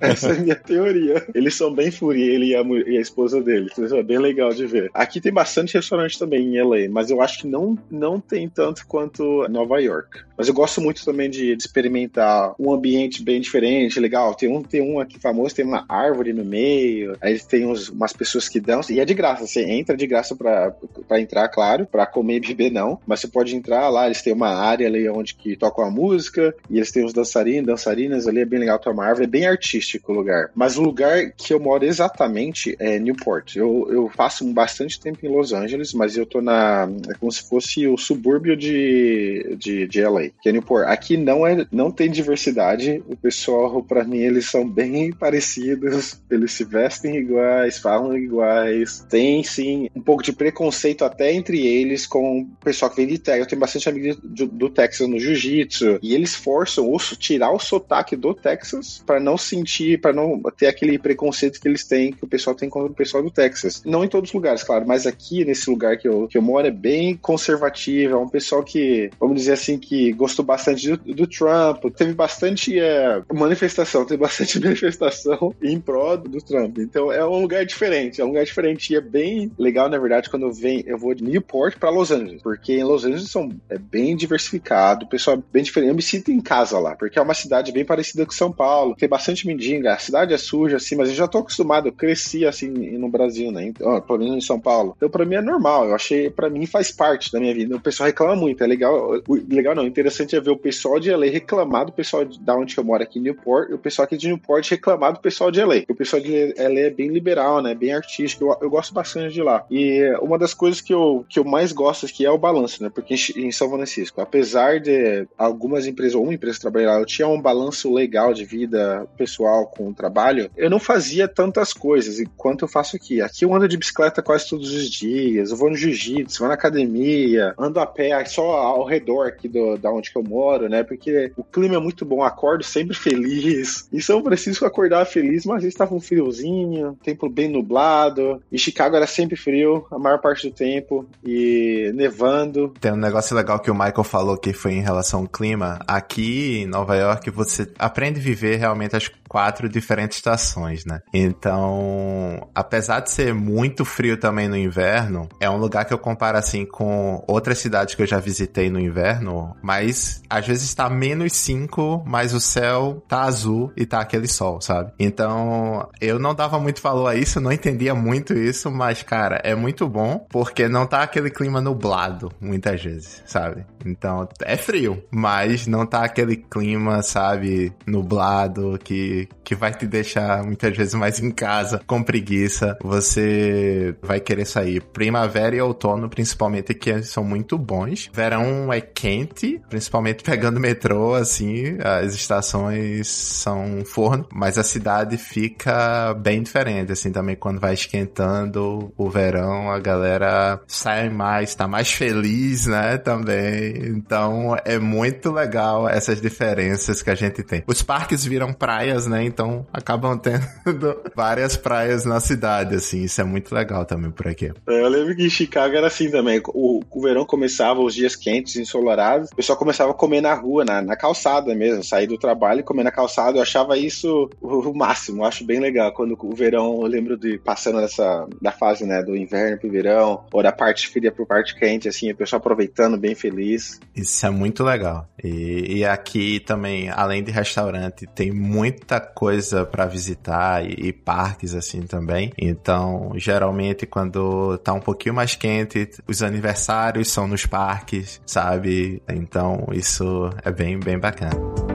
essa, é a minha teoria. Eles são bem furi, ele e a, e a esposa dele. Isso é bem legal de ver. Aqui tem bastante restaurante também em LA, mas eu acho que não, não tem tanto quanto Nova York. Mas eu gosto muito também de, de, experimentar um ambiente bem diferente, legal. Tem um, tem um aqui famoso, tem uma árvore no meio, aí tem uns, umas pessoas que dançam, e é de graça. Você entra de graça pra, pra entrar, claro, pra comer e beber não, mas você pode entrar lá, eles têm uma área ali onde que tocam a música, e eles têm os dançarinos, dançarinas ali, é bem legal, uma árvore, é bem artístico o lugar. Mas o lugar que eu moro exatamente é Newport. Eu, eu passo bastante tempo em Los Angeles, mas eu tô na. É como se fosse o subúrbio de, de, de LA, que é Newport. Aqui não, é, não tem diversidade. O pessoal, para mim, eles são bem parecidos. Eles se vestem iguais, falam iguais. Tem, sim, um pouco de preconceito até entre eles com o pessoal que vem de Texas. Eu tenho bastante amigos do, do Texas no jiu-jitsu. E eles forçam o, tirar o sotaque do Texas para não sentir, para não ter aquele preconceito que eles têm, que o pessoal tem com o pessoal do Texas. Não em todos os lugares, claro, mas aqui nesse lugar que eu, que eu moro é bem conservativo. É um pessoal que, vamos dizer assim, que gostou bastante do, do Trump. Teve bastante é, manifestação, teve bastante manifestação em prol do Trump. Então é um lugar diferente, é um lugar diferente. E é bem legal, na verdade, quando eu venho, eu vou de Newport para Los Angeles, porque em Los Angeles são, é bem diversificado, o pessoal é bem diferente. Eu me sinto em casa lá, porque é uma cidade bem parecida com São Paulo, tem bastante mendiga, a cidade é suja, assim, mas eu já tô acostumado, eu cresci assim no Brasil, né? Então, pelo menos em São Paulo. Então, pra mim é normal, eu achei, pra mim faz parte da minha vida. O pessoal reclama muito, é legal, legal não, interessante é ver o pessoal de LA reclamar do pessoal de, da onde eu moro aqui em Newport, e o pessoal aqui de Newport reclamar do pessoal de LA. O pessoal de LA é bem liberal, né? Bem artístico, eu, eu gosto bastante de lá. E uma das coisas que eu, que eu mais gosto aqui é o balanço, né? Porque em São Francisco, apesar de algumas empresas, ou uma empresa trabalhar eu tinha um balanço legal de vida pessoal com o trabalho, eu não fazia tantas coisas enquanto eu faço aqui. Aqui eu ando de bicicleta quase todos os dias, eu vou no jiu-jitsu, vou na academia, ando a pé só ao redor aqui do, da onde que eu moro, né? Porque o clima é muito bom, acordo sempre feliz. Em São Francisco acordar feliz, mas estava um friozinho, tempo bem nublado. E Chicago era sempre frio, a maior parte do tempo, e nevando. Tem um negócio legal que o Michael falou que foi em relação ao clima. Aqui em Nova York você aprende a viver realmente as quatro diferentes estações, né? Então, apesar de ser muito frio também no inverno, é um lugar que eu comparo assim com outras cidades que eu já visitei no inverno, mas às vezes está menos 5, mas o céu tá azul e tá aquele sol, sabe? Então, eu não dava muito valor a isso, não entendia muito isso, mas cara, é muito bom porque não tá aquele clima nublado muitas vezes, sabe? Então, é frio, mas não tá aquele clima, sabe, nublado que que, vai te deixar muitas vezes mais em casa, com preguiça. Você vai querer sair. Primavera e outono, principalmente, que são muito bons. Verão é quente, principalmente pegando metrô, assim, as estações são forno, mas a cidade fica bem diferente, assim, também quando vai esquentando o verão, a galera sai mais, tá mais feliz, né, também. Então, é muito legal essas diferenças que a gente tem. Os parques viram praias, né? Então acabam tendo várias praias na cidade, assim. Isso é muito legal também por aqui. É, eu lembro que em Chicago era assim também. O, o verão começava, os dias quentes, ensolarados, o pessoal começava a comer na rua, na, na calçada mesmo. Sair do trabalho e comer na calçada. Eu achava isso o, o máximo. Eu acho bem legal. Quando o verão, eu lembro de passando dessa da fase, né, do inverno pro verão, ou da parte fria pro parte quente, assim, o pessoal aproveitando, bem feliz. Isso é muito legal. E, e aqui também, além de restaurante, tem muita coisa para visitar e, e, parques assim também. Então, geralmente quando tá um pouquinho mais quente, os aniversários são nos parques, sabe? Então, isso é bem bem bacana.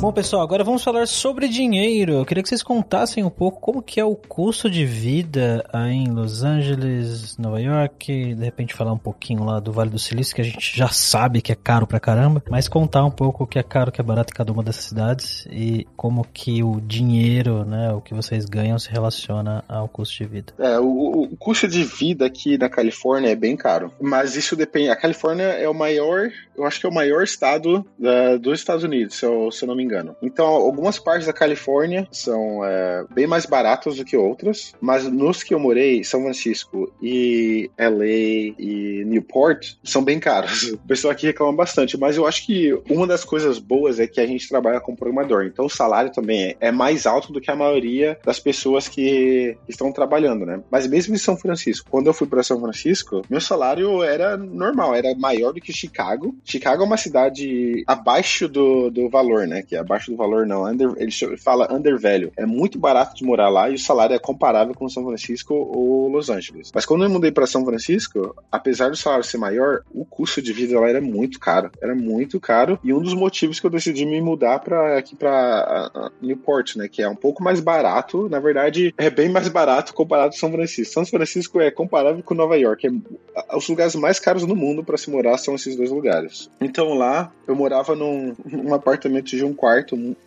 Bom, pessoal, agora vamos falar sobre dinheiro. Eu queria que vocês contassem um pouco como que é o custo de vida aí em Los Angeles, Nova York, de repente falar um pouquinho lá do Vale do Silício, que a gente já sabe que é caro pra caramba, mas contar um pouco o que é caro, o que é barato em cada uma dessas cidades e como que o dinheiro, né, o que vocês ganham se relaciona ao custo de vida. É, o, o custo de vida aqui na Califórnia é bem caro, mas isso depende. A Califórnia é o maior, eu acho que é o maior estado uh, dos Estados Unidos, se eu, se eu não me engano. Então, algumas partes da Califórnia são é, bem mais baratas do que outras, mas nos que eu morei, São Francisco e LA e Newport, são bem caros. O pessoal aqui reclama bastante, mas eu acho que uma das coisas boas é que a gente trabalha com programador, então o salário também é, é mais alto do que a maioria das pessoas que estão trabalhando, né? Mas mesmo em São Francisco, quando eu fui para São Francisco, meu salário era normal, era maior do que Chicago. Chicago é uma cidade abaixo do, do valor, né? Que é abaixo do valor não, under, ele fala undervalue. É muito barato de morar lá e o salário é comparável com São Francisco ou Los Angeles. Mas quando eu mudei para São Francisco, apesar do salário ser maior, o custo de vida lá era muito caro. Era muito caro e um dos motivos que eu decidi me mudar para aqui para Newport, né, que é um pouco mais barato, na verdade, é bem mais barato comparado com São Francisco. São Francisco é comparável com Nova York, é, os lugares mais caros no mundo para se morar são esses dois lugares. Então lá eu morava num, num apartamento de um quarto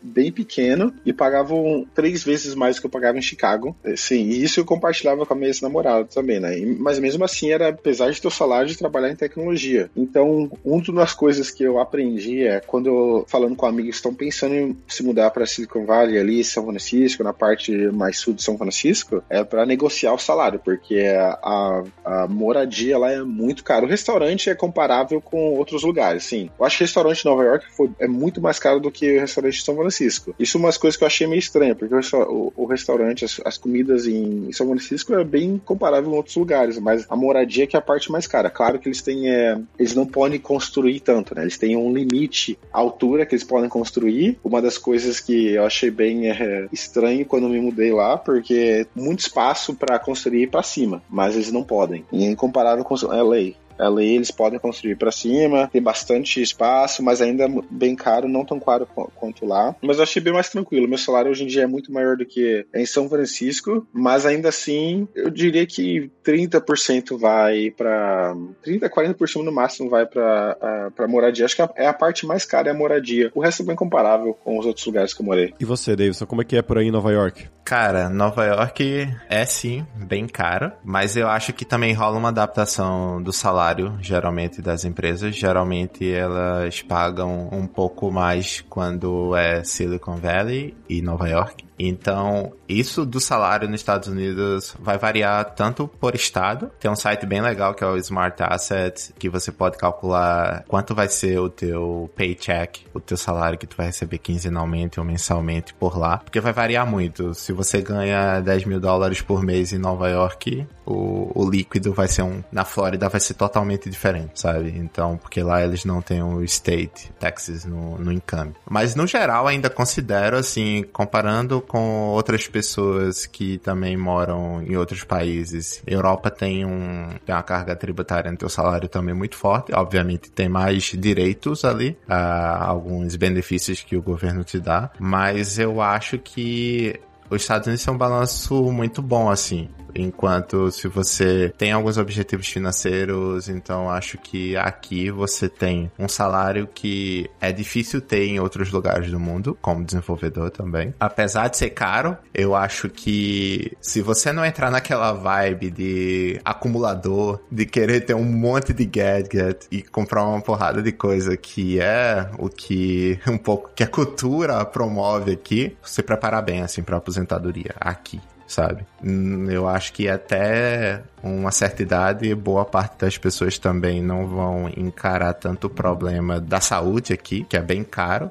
bem pequeno e pagavam três vezes mais do que eu pagava em Chicago. É, sim, e isso eu compartilhava com a minha ex-namorada também, né? Mas mesmo assim, era apesar de ter o salário de trabalhar em tecnologia. Então, uma das coisas que eu aprendi é quando eu, falando com amigos estão pensando em se mudar para Silicon Valley ali, São Francisco, na parte mais sul de São Francisco, é para negociar o salário, porque a, a, moradia lá é muito caro. O restaurante é comparável com outros lugares, sim. Eu acho que o restaurante em Nova York foi, é muito mais caro do que restaurante de São Francisco. Isso é umas coisas que eu achei meio estranha, porque o, o restaurante, as, as, comidas em São Francisco é bem comparável em outros lugares, mas a moradia que é a parte mais cara. Claro que eles têm, é, eles não podem construir tanto, né? Eles têm um limite à altura que eles podem construir. Uma das coisas que eu achei bem é, estranho quando me mudei lá, porque é muito espaço para construir para cima, mas eles não podem. E em comparável com LA, Ali eles podem construir para cima, tem bastante espaço, mas ainda é bem caro, não tão caro quanto lá. Mas eu achei bem mais tranquilo. Meu salário hoje em dia é muito maior do que em São Francisco, mas ainda assim, eu diria que 30% vai para 30, 40% no máximo vai para para moradia. Acho que é a parte mais cara é a moradia. O resto é bem comparável com os outros lugares que eu morei. E você, Davidson, como é que é por aí em Nova York? Cara, Nova York é sim bem caro, mas eu acho que também rola uma adaptação do salário salário, geralmente, das empresas. Geralmente elas pagam um pouco mais quando é Silicon Valley e Nova York. Então, isso do salário nos Estados Unidos vai variar tanto por estado. Tem um site bem legal que é o Smart Asset, que você pode calcular quanto vai ser o teu paycheck, o teu salário que tu vai receber quinzenalmente ou mensalmente por lá. Porque vai variar muito. Se você ganha 10 mil dólares por mês em Nova York, o, o líquido vai ser um. Na Flórida vai ser totalmente diferente, sabe? Então, porque lá eles não têm o state taxes no, no. Mas no geral, ainda considero, assim, comparando com outras pessoas que também moram em outros países. Europa tem um tem uma carga tributária no teu salário também muito forte. Obviamente tem mais direitos ali, uh, alguns benefícios que o governo te dá, mas eu acho que os Estados Unidos são um balanço muito bom, assim. Enquanto se você tem alguns objetivos financeiros, então acho que aqui você tem um salário que é difícil ter em outros lugares do mundo, como desenvolvedor também. Apesar de ser caro, eu acho que se você não entrar naquela vibe de acumulador, de querer ter um monte de gadget e comprar uma porrada de coisa que é o que um pouco que a cultura promove aqui, se preparar bem assim para aposentadoria aqui sabe? Hum, eu acho que até uma certa idade, boa parte das pessoas também não vão encarar tanto o problema da saúde aqui, que é bem caro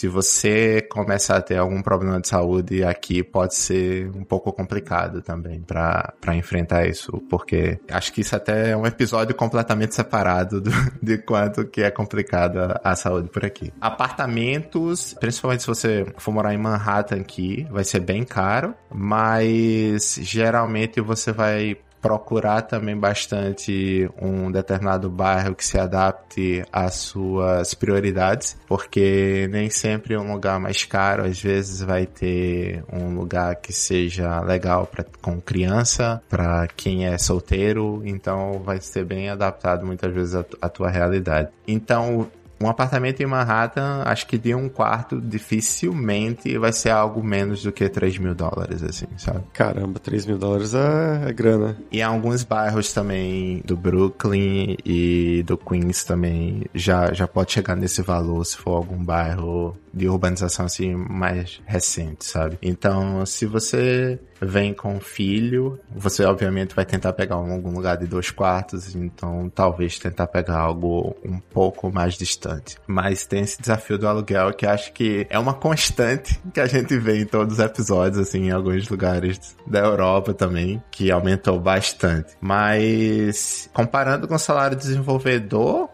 se você começar a ter algum problema de saúde aqui, pode ser um pouco complicado também para enfrentar isso, porque acho que isso até é um episódio completamente separado do, de quanto que é complicada a saúde por aqui. Apartamentos, principalmente se você for morar em Manhattan aqui, vai ser bem caro, mas geralmente você vai procurar também bastante um determinado bairro que se adapte às suas prioridades, porque nem sempre um lugar mais caro às vezes vai ter um lugar que seja legal para com criança, para quem é solteiro, então vai ser bem adaptado muitas vezes à, tua realidade. Então, um apartamento em Manhattan, acho que de um quarto, dificilmente vai ser algo menos do que 3 mil dólares, assim, sabe? Caramba, 3 mil dólares é, é grana. E alguns bairros também do Brooklyn e do Queens também já, já pode chegar nesse valor se for algum bairro de urbanização assim mais recente, sabe? Então, se você vem com filho, você obviamente vai tentar pegar algum lugar de dois quartos, então talvez tentar pegar algo um pouco mais distante. Mas tem esse desafio do aluguel que acho que é uma constante que a gente vê em todos os episódios, assim, em alguns lugares da Europa também, que aumentou bastante. Mas comparando com o salário desenvolvedor,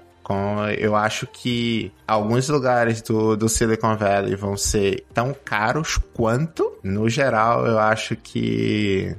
eu acho que alguns lugares do, do Silicon Valley vão ser tão caros quanto. No geral, eu acho que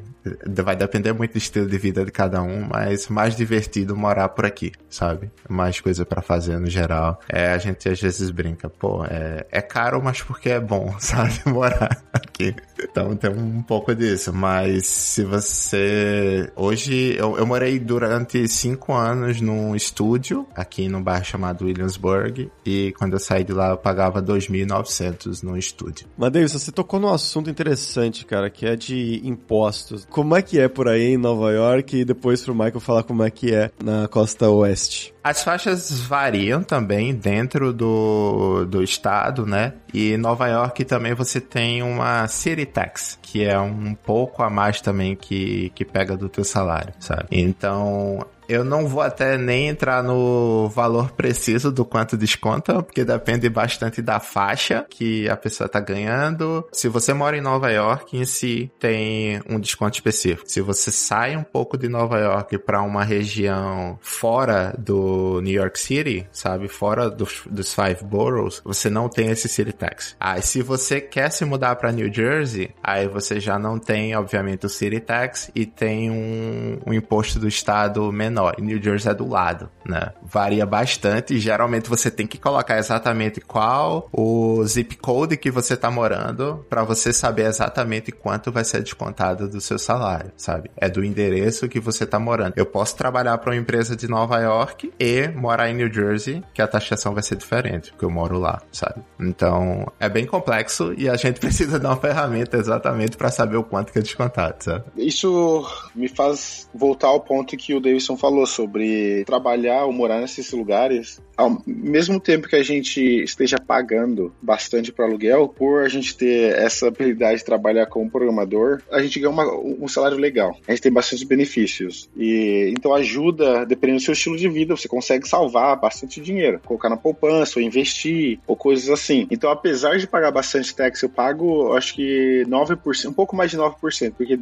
vai depender muito do estilo de vida de cada um, mas mais divertido morar por aqui, sabe? Mais coisa para fazer no geral. É, a gente às vezes brinca, pô, é, é caro, mas porque é bom, sabe? Morar aqui. Então tem um pouco disso, mas se você. Hoje eu, eu morei durante cinco anos num estúdio aqui no bairro chamado Williamsburg e quando eu saí de lá eu pagava 2.900 no estúdio. Mas Davis, você tocou num assunto interessante, cara, que é de impostos como é que é por aí em Nova York e depois pro Michael falar como é que é na costa oeste. As faixas variam também dentro do, do estado, né? E Nova York também você tem uma city tax, que é um pouco a mais também que, que pega do teu salário, sabe? Então, eu não vou até nem entrar no valor preciso do quanto desconta, porque depende bastante da faixa que a pessoa tá ganhando. Se você mora em Nova York, em si tem um desconto específico. Se você sai um pouco de Nova York para uma região fora do New York City, sabe, fora dos, dos five boroughs, você não tem esse city tax. Ah, se você quer se mudar para New Jersey, aí você já não tem, obviamente, o city tax e tem um, um imposto do estado menor menor. E New Jersey é do lado, né? Varia bastante geralmente você tem que colocar exatamente qual o zip code que você tá morando para você saber exatamente quanto vai ser descontado do seu salário, sabe? É do endereço que você tá morando. Eu posso trabalhar para uma empresa de Nova York e morar em New Jersey, que a taxação vai ser diferente, porque eu moro lá, sabe? Então, é bem complexo e a gente precisa dar uma ferramenta exatamente para saber o quanto que é descontado, sabe? Isso me faz voltar ao ponto que o Davidson falou sobre trabalhar ou morar nesses lugares, ao mesmo tempo que a gente esteja pagando bastante para aluguel, por a gente ter essa habilidade de trabalhar como programador, a gente ganha uma, um salário legal. A gente tem bastante benefícios. E então ajuda, dependendo do seu estilo de vida, você consegue salvar bastante dinheiro, colocar na poupança, ou investir, ou coisas assim. Então, apesar de pagar bastante tax, eu pago, acho que 9%, um pouco mais de 9%, porque,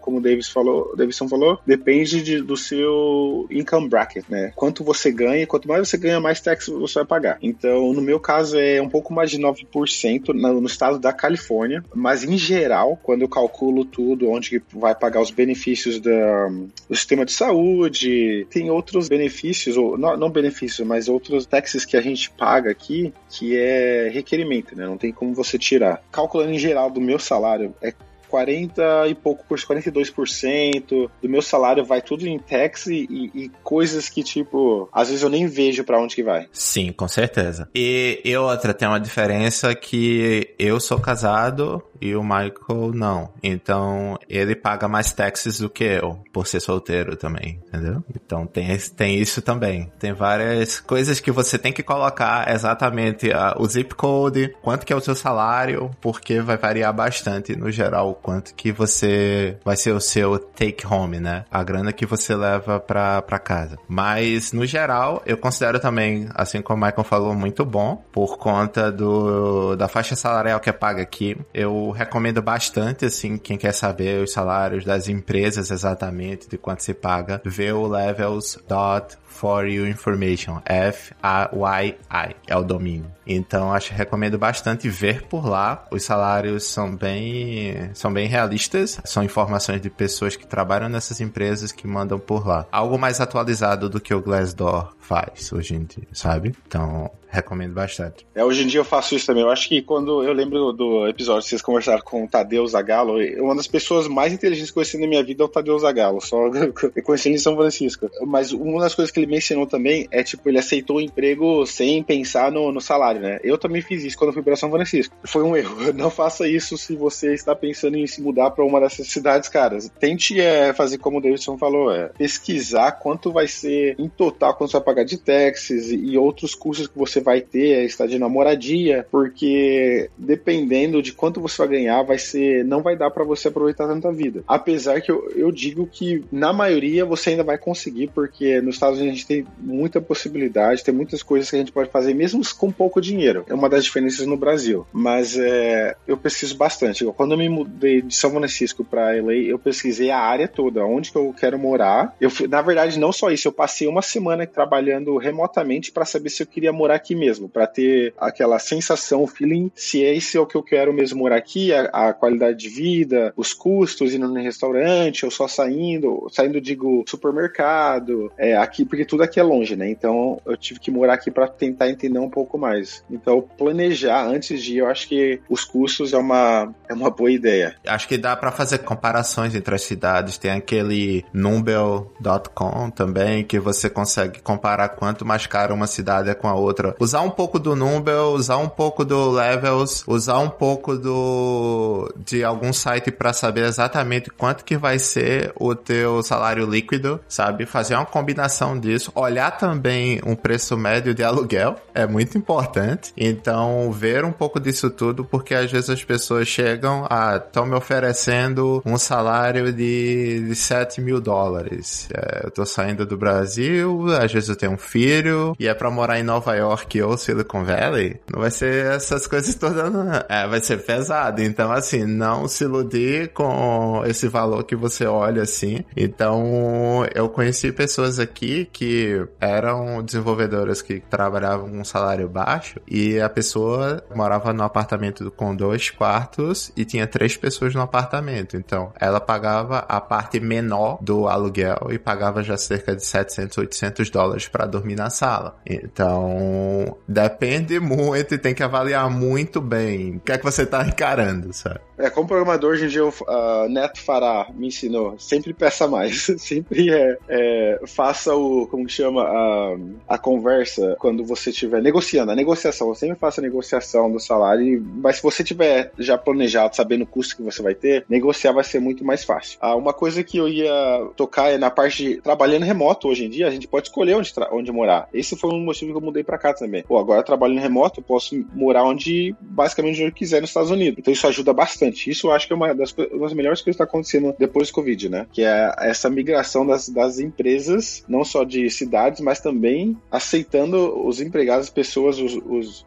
como o Davis falou, Davidson falou, depende de, do seu income bracket, né? Quanto você ganha, quanto mais você ganha, mais tax você vai pagar. Então, no meu caso, é um pouco mais de 9% no, no estado da Califórnia, mas em geral, quando eu calculo tudo, onde vai pagar os benefícios da, do sistema de saúde, tem outros benefícios, ou não, não benefícios, mas outros taxes que a gente paga aqui, que é requerimento, né? Não tem como você tirar. Calculando em geral do meu salário, é 40 e pouco por 42% do meu salário vai tudo em tax e, e, coisas que, tipo, às vezes eu nem vejo para onde que vai. Sim, com certeza. E, e outra, tem uma diferença que eu sou casado e o Michael não. Então, ele paga mais taxas do que eu, por ser solteiro também, entendeu? Então, tem, tem isso também. Tem várias coisas que você tem que colocar exatamente uh, o zip code, quanto que é o seu salário, porque vai variar bastante no geral quanto que você vai ser o seu take home, né? A grana que você leva pra, pra casa. Mas, no geral, eu considero também, assim como o Michael falou, muito bom, por conta do, da faixa salarial que é paga aqui. Eu eu recomendo bastante, assim, quem quer saber os salários das empresas exatamente, de quanto se paga, ver o levels.com for Your Information, F-A-Y-I, é o domínio. Então, acho recomendo bastante ver por lá. Os salários são bem, são bem realistas, são informações de pessoas que trabalham nessas empresas que mandam por lá. Algo mais atualizado do que o Glassdoor faz hoje em dia, sabe? Então, recomendo bastante. É, hoje em dia eu faço isso também. Eu acho que quando eu lembro do episódio que vocês conversaram com o Tadeu Zagallo, uma das pessoas mais inteligentes que eu conheci na minha vida é o Tadeu Zagallo. Só eu conheci ele em São Francisco. Mas uma das coisas que ele mencionou também é, tipo, ele aceitou o emprego sem pensar no, no salário, né? Eu também fiz isso quando eu fui para São Francisco. Foi um erro. Não faça isso se você está pensando em se mudar para uma dessas cidades, cara. Tente é, fazer como o Davidson falou, é pesquisar quanto vai ser em total, quanto você vai pagar de taxes e outros custos que você vai ter, é estadia na moradia, porque dependendo de quanto você vai ganhar, vai ser, não vai dar para você aproveitar tanta vida. Apesar que eu, eu digo que na maioria você ainda vai conseguir, porque nos Estados Unidos a gente tem muita possibilidade, tem muitas coisas que a gente pode fazer, mesmo com pouco dinheiro. É uma das diferenças no Brasil. Mas é, eu pesquiso bastante. Quando eu me mudei de São Francisco para LA, eu pesquisei a área toda, onde que eu quero morar. Eu, na verdade, não só isso, eu passei uma semana trabalhando remotamente para saber se eu queria morar aqui mesmo, para ter aquela sensação, feeling, se é esse é o que eu quero mesmo morar aqui, a, a qualidade de vida, os custos, indo no restaurante, ou só saindo, saindo, digo, supermercado, é, aqui, porque tudo aqui é longe, né? Então eu tive que morar aqui para tentar entender um pouco mais. Então, planejar antes de ir, eu acho que os custos é uma, é uma boa ideia. Acho que dá para fazer comparações entre as cidades. Tem aquele numbel.com também, que você consegue comparar quanto mais caro uma cidade é com a outra. Usar um pouco do Numbel, usar um pouco do Levels, usar um pouco do de algum site para saber exatamente quanto que vai ser o teu salário líquido, sabe? Fazer uma combinação disso, olhar também um preço médio de aluguel, é muito importante. Então, ver um pouco disso tudo, porque às vezes as pessoas chegam a, estão me oferecendo um salário de, de 7 mil dólares. É, eu tô saindo do Brasil, às vezes eu tenho um filho, e é pra morar em Nova York ou Silicon Valley, não vai ser essas coisas todas, não. É, vai ser pesado. Então, assim, não se iludir com esse valor que você olha assim. Então, eu conheci pessoas aqui que eram desenvolvedoras que trabalhavam com um salário baixo e a pessoa morava no apartamento com dois quartos e tinha três pessoas no apartamento. Então, ela pagava a parte menor do aluguel e pagava já cerca de 700, 800 dólares para dormir na sala. Então, depende muito e tem que avaliar muito bem o que é que você tá encarando, sabe? É, como programador, hoje em dia, uh, Neto Fará me ensinou, sempre peça mais, sempre é, é, faça o, como chama, a, a conversa quando você estiver negociando, a negociação, você sempre faça a negociação do salário, mas se você tiver já planejado, sabendo o custo que você vai ter, negociar vai ser muito mais fácil. Ah, uma coisa que eu ia tocar é na parte de trabalhando remoto hoje em dia, a gente pode escolher onde, onde morar. Esse foi um motivo que eu mudei para cá também. Pô, agora trabalhando remoto, eu posso morar onde, basicamente, onde eu quiser nos Estados Unidos. Então isso ajuda bastante. Isso eu acho que é uma das, uma das melhores coisas que está acontecendo depois do Covid, né? Que é essa migração das, das empresas, não só de cidades, mas também aceitando os empregados, as pessoas, os, os,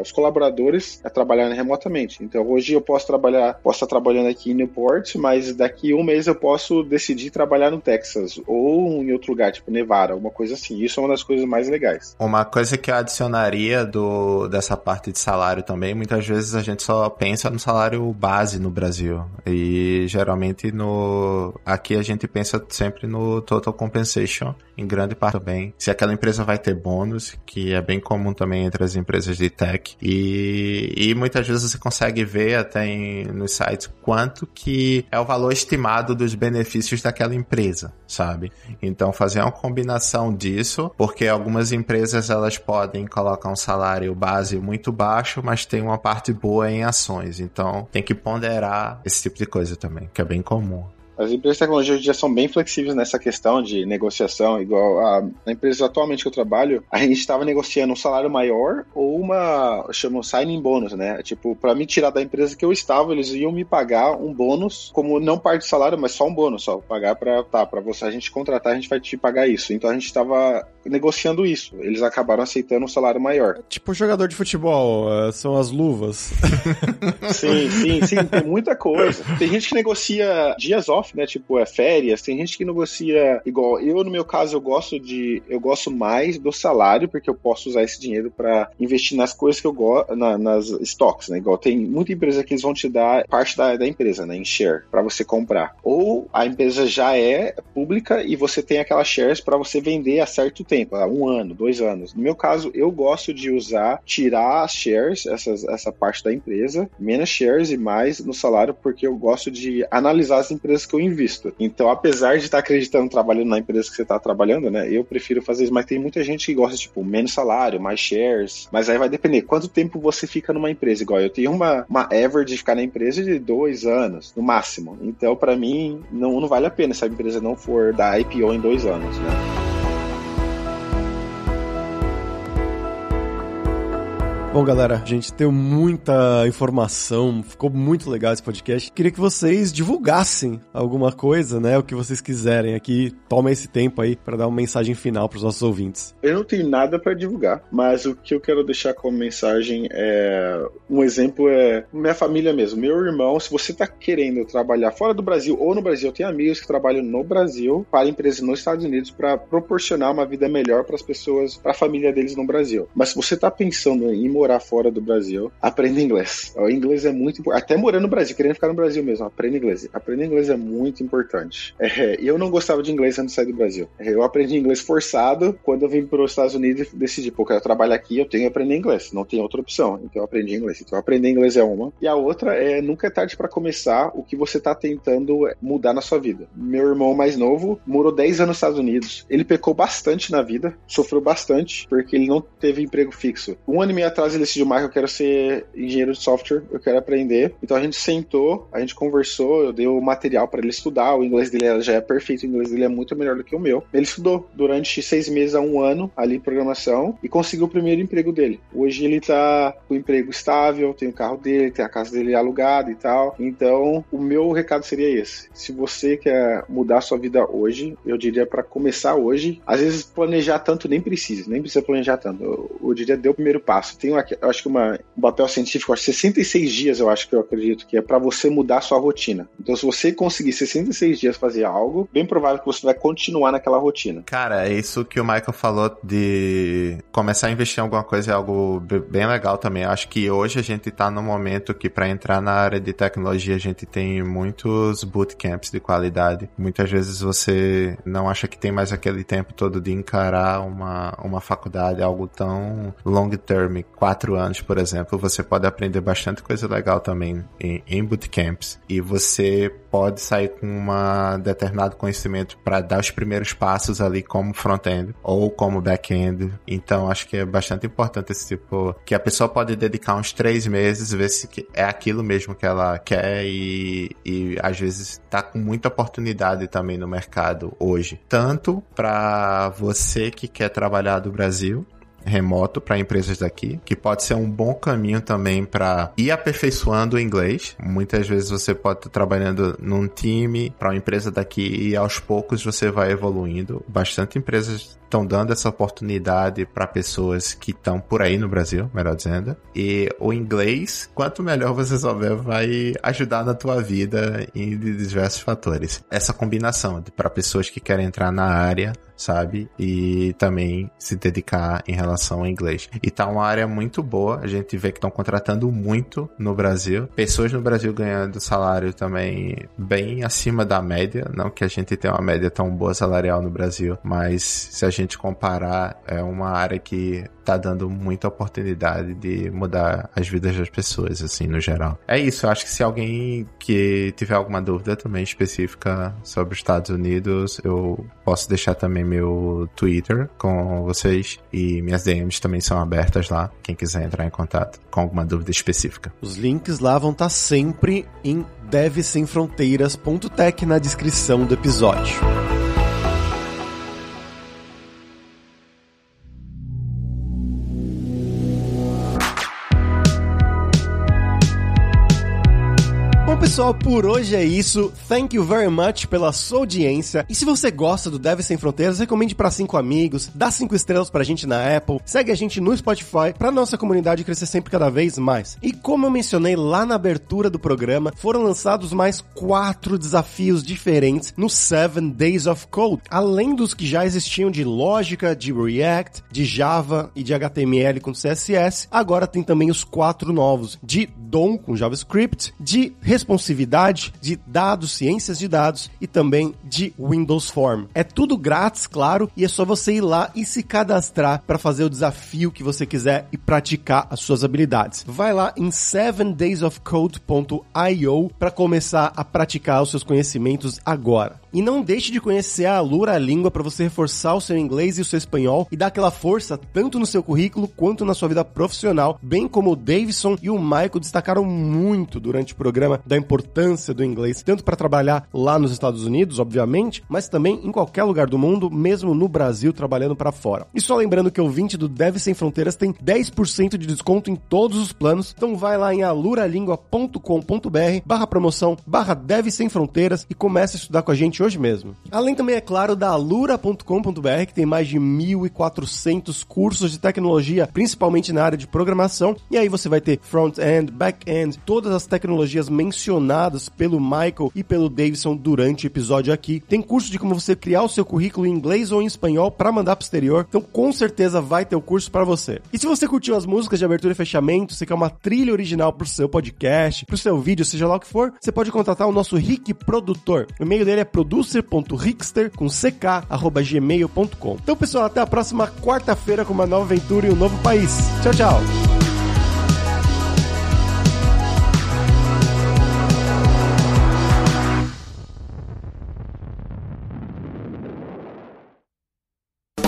os colaboradores a trabalharem remotamente. Então hoje eu posso trabalhar, posso estar trabalhando aqui em Newport, mas daqui um mês eu posso decidir trabalhar no Texas ou em outro lugar, tipo Nevada, alguma coisa assim. Isso é uma das coisas mais legais. Uma coisa que eu adicionaria do, dessa parte de salário também, muitas vezes a gente só pensa no salário base no Brasil. E geralmente no aqui a gente pensa sempre no total compensation, em grande parte também. Se aquela empresa vai ter bônus, que é bem comum também entre as empresas de tech. E, e muitas vezes você consegue ver até em, nos sites quanto que é o valor estimado dos benefícios daquela empresa, sabe? Então fazer uma combinação disso, porque algumas empresas elas podem colocar um salário base muito baixo, mas tem uma parte boa em ações. Então tem que ponderar esse tipo de coisa também, que é bem comum. As empresas de tecnologia hoje já são bem flexíveis nessa questão de negociação, igual a, a empresa atualmente que eu trabalho, a gente estava negociando um salário maior ou uma, chamam signing bônus, né? Tipo, para me tirar da empresa que eu estava, eles iam me pagar um bônus, como não parte do salário, mas só um bônus, só pagar para tá, para você a gente contratar, a gente vai te pagar isso. Então a gente estava negociando isso. Eles acabaram aceitando um salário maior. Tipo jogador de futebol, é, são as luvas. sim, sim, sim, tem muita coisa. Tem gente que negocia dias off, né? Tipo, é férias. Tem gente que negocia igual. Eu, no meu caso, eu gosto de. Eu gosto mais do salário, porque eu posso usar esse dinheiro para investir nas coisas que eu gosto, na, nas stocks, né? Igual tem muita empresa que eles vão te dar parte da, da empresa, né? Em share, para você comprar. Ou a empresa já é pública e você tem aquelas shares para você vender a certo tempo, um ano, dois anos. No meu caso, eu gosto de usar, tirar as shares, essas, essa parte da empresa, menos shares e mais no salário, porque eu gosto de analisar as empresas que eu invisto. Então, apesar de estar acreditando trabalhando na empresa que você está trabalhando, né? Eu prefiro fazer isso, mas tem muita gente que gosta, tipo, menos salário, mais shares. Mas aí vai depender quanto tempo você fica numa empresa. Igual eu tenho uma, uma average de ficar na empresa de dois anos, no máximo. Então, para mim, não, não vale a pena se a empresa não for da IPO em dois anos, né? Bom, galera, a gente tem muita informação, ficou muito legal esse podcast. Queria que vocês divulgassem alguma coisa, né? O que vocês quiserem aqui. Toma esse tempo aí para dar uma mensagem final para os nossos ouvintes. Eu não tenho nada para divulgar, mas o que eu quero deixar como mensagem é um exemplo é minha família mesmo, meu irmão. Se você está querendo trabalhar fora do Brasil ou no Brasil, eu tenho amigos que trabalham no Brasil para empresas nos Estados Unidos para proporcionar uma vida melhor para as pessoas, para a família deles no Brasil. Mas se você está pensando em morar fora do Brasil, aprenda inglês. O inglês é muito importante. Até morando no Brasil, querendo ficar no Brasil mesmo, aprenda inglês. Aprender inglês é muito importante. É, eu não gostava de inglês antes de sair do Brasil. É, eu aprendi inglês forçado quando eu vim para os Estados Unidos e decidi, pô, eu trabalho aqui, eu tenho que aprender inglês. Não tem outra opção. Então eu aprendi inglês. Então aprender inglês é uma. E a outra é nunca é tarde para começar o que você está tentando mudar na sua vida. Meu irmão mais novo morou 10 anos nos Estados Unidos. Ele pecou bastante na vida, sofreu bastante, porque ele não teve emprego fixo. Um ano e meio atrás ele decidiu, Marco, eu quero ser engenheiro de software, eu quero aprender. Então a gente sentou, a gente conversou, eu dei o material para ele estudar, o inglês dele já é perfeito, o inglês dele é muito melhor do que o meu. Ele estudou durante seis meses a um ano ali em programação e conseguiu o primeiro emprego dele. Hoje ele tá com um emprego estável, tem o carro dele, tem a casa dele alugada e tal. Então, o meu recado seria esse. Se você quer mudar a sua vida hoje, eu diria para começar hoje. Às vezes planejar tanto nem precisa, nem precisa planejar tanto. Eu, eu diria dê o primeiro passo. Tem uma, eu acho que uma, um papel científico, acho 66 dias, eu acho que eu acredito que é para você mudar a sua rotina. Então, se você conseguir 66 dias fazer algo, bem provável que você vai continuar naquela rotina. Cara, é isso que o Michael falou de começar a investir em alguma coisa é algo bem legal também. Eu acho que hoje a gente tá no momento que para entrar na área de tecnologia a gente tem muitos bootcamps de qualidade. Muitas vezes você não acha que tem mais aquele tempo todo de encarar uma, uma faculdade, algo tão long term, quatro anos, por exemplo, você pode aprender bastante coisa legal também em, em bootcamps. E você pode sair com um determinado conhecimento para dar os primeiros passos ali como front-end ou como back-end. Então, acho que é bastante importante esse tipo, que a pessoa pode dedicar uns três meses, ver se é aquilo mesmo que ela quer e, e às vezes tá com muita oportunidade também no mercado hoje. Tanto para você que quer trabalhar do Brasil, remoto para empresas daqui, que pode ser um bom caminho também para ir aperfeiçoando o inglês. Muitas vezes você pode estar trabalhando num time para uma empresa daqui e aos poucos você vai evoluindo. Bastante empresas estão dando essa oportunidade para pessoas que estão por aí no Brasil, melhor dizendo. E o inglês, quanto melhor você souber, vai ajudar na tua vida em diversos fatores. Essa combinação para pessoas que querem entrar na área, sabe? E também se dedicar em relação ao inglês. E tá uma área muito boa. A gente vê que estão contratando muito no Brasil. Pessoas no Brasil ganhando salário também bem acima da média. Não que a gente tenha uma média tão boa salarial no Brasil, mas se a gente gente comparar, é uma área que tá dando muita oportunidade de mudar as vidas das pessoas, assim, no geral. É isso, eu acho que se alguém que tiver alguma dúvida também específica sobre os Estados Unidos, eu posso deixar também meu Twitter com vocês e minhas DMs também são abertas lá, quem quiser entrar em contato com alguma dúvida específica. Os links lá vão estar tá sempre em devsemfronteiras.tech na descrição do episódio. Pessoal, por hoje é isso. Thank you very much pela sua audiência. E se você gosta do Deve Sem Fronteiras, recomende para cinco amigos, dá cinco estrelas pra gente na Apple, segue a gente no Spotify pra nossa comunidade crescer sempre cada vez mais. E como eu mencionei lá na abertura do programa, foram lançados mais quatro desafios diferentes no Seven Days of Code, além dos que já existiam de lógica, de React, de Java e de HTML com CSS. Agora tem também os quatro novos de DOM com JavaScript, de responsividade, de dados, ciências de dados e também de Windows Form. É tudo grátis, claro, e é só você ir lá e se cadastrar para fazer o desafio que você quiser e praticar as suas habilidades. Vai lá em 7daysofcode.io para começar a praticar os seus conhecimentos agora. E não deixe de conhecer a Alura Língua para você reforçar o seu inglês e o seu espanhol e dar aquela força tanto no seu currículo quanto na sua vida profissional, bem como o Davidson e o Michael destacaram muito durante o programa da importância do inglês, tanto para trabalhar lá nos Estados Unidos, obviamente, mas também em qualquer lugar do mundo, mesmo no Brasil, trabalhando para fora. E só lembrando que o 20 do Deve Sem Fronteiras tem 10% de desconto em todos os planos, então vai lá em aluralingua.com.br barra promoção, barra Deve Sem Fronteiras e comece a estudar com a gente hoje mesmo. Além também, é claro, da alura.com.br, que tem mais de 1.400 cursos de tecnologia, principalmente na área de programação, e aí você vai ter front-end, back-end, todas as tecnologias mencionadas pelo Michael e pelo Davidson durante o episódio aqui. Tem curso de como você criar o seu currículo em inglês ou em espanhol para mandar pro exterior, então com certeza vai ter o curso para você. E se você curtiu as músicas de abertura e fechamento, você quer uma trilha original pro seu podcast, pro seu vídeo, seja lá o que for, você pode contratar o nosso Rick Produtor. O e-mail dele é producer.rickster com. Então, pessoal, até a próxima quarta-feira com uma nova aventura em um novo país. Tchau, tchau.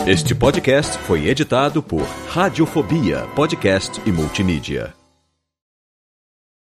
Este podcast foi editado por Radiofobia, podcast e multimídia.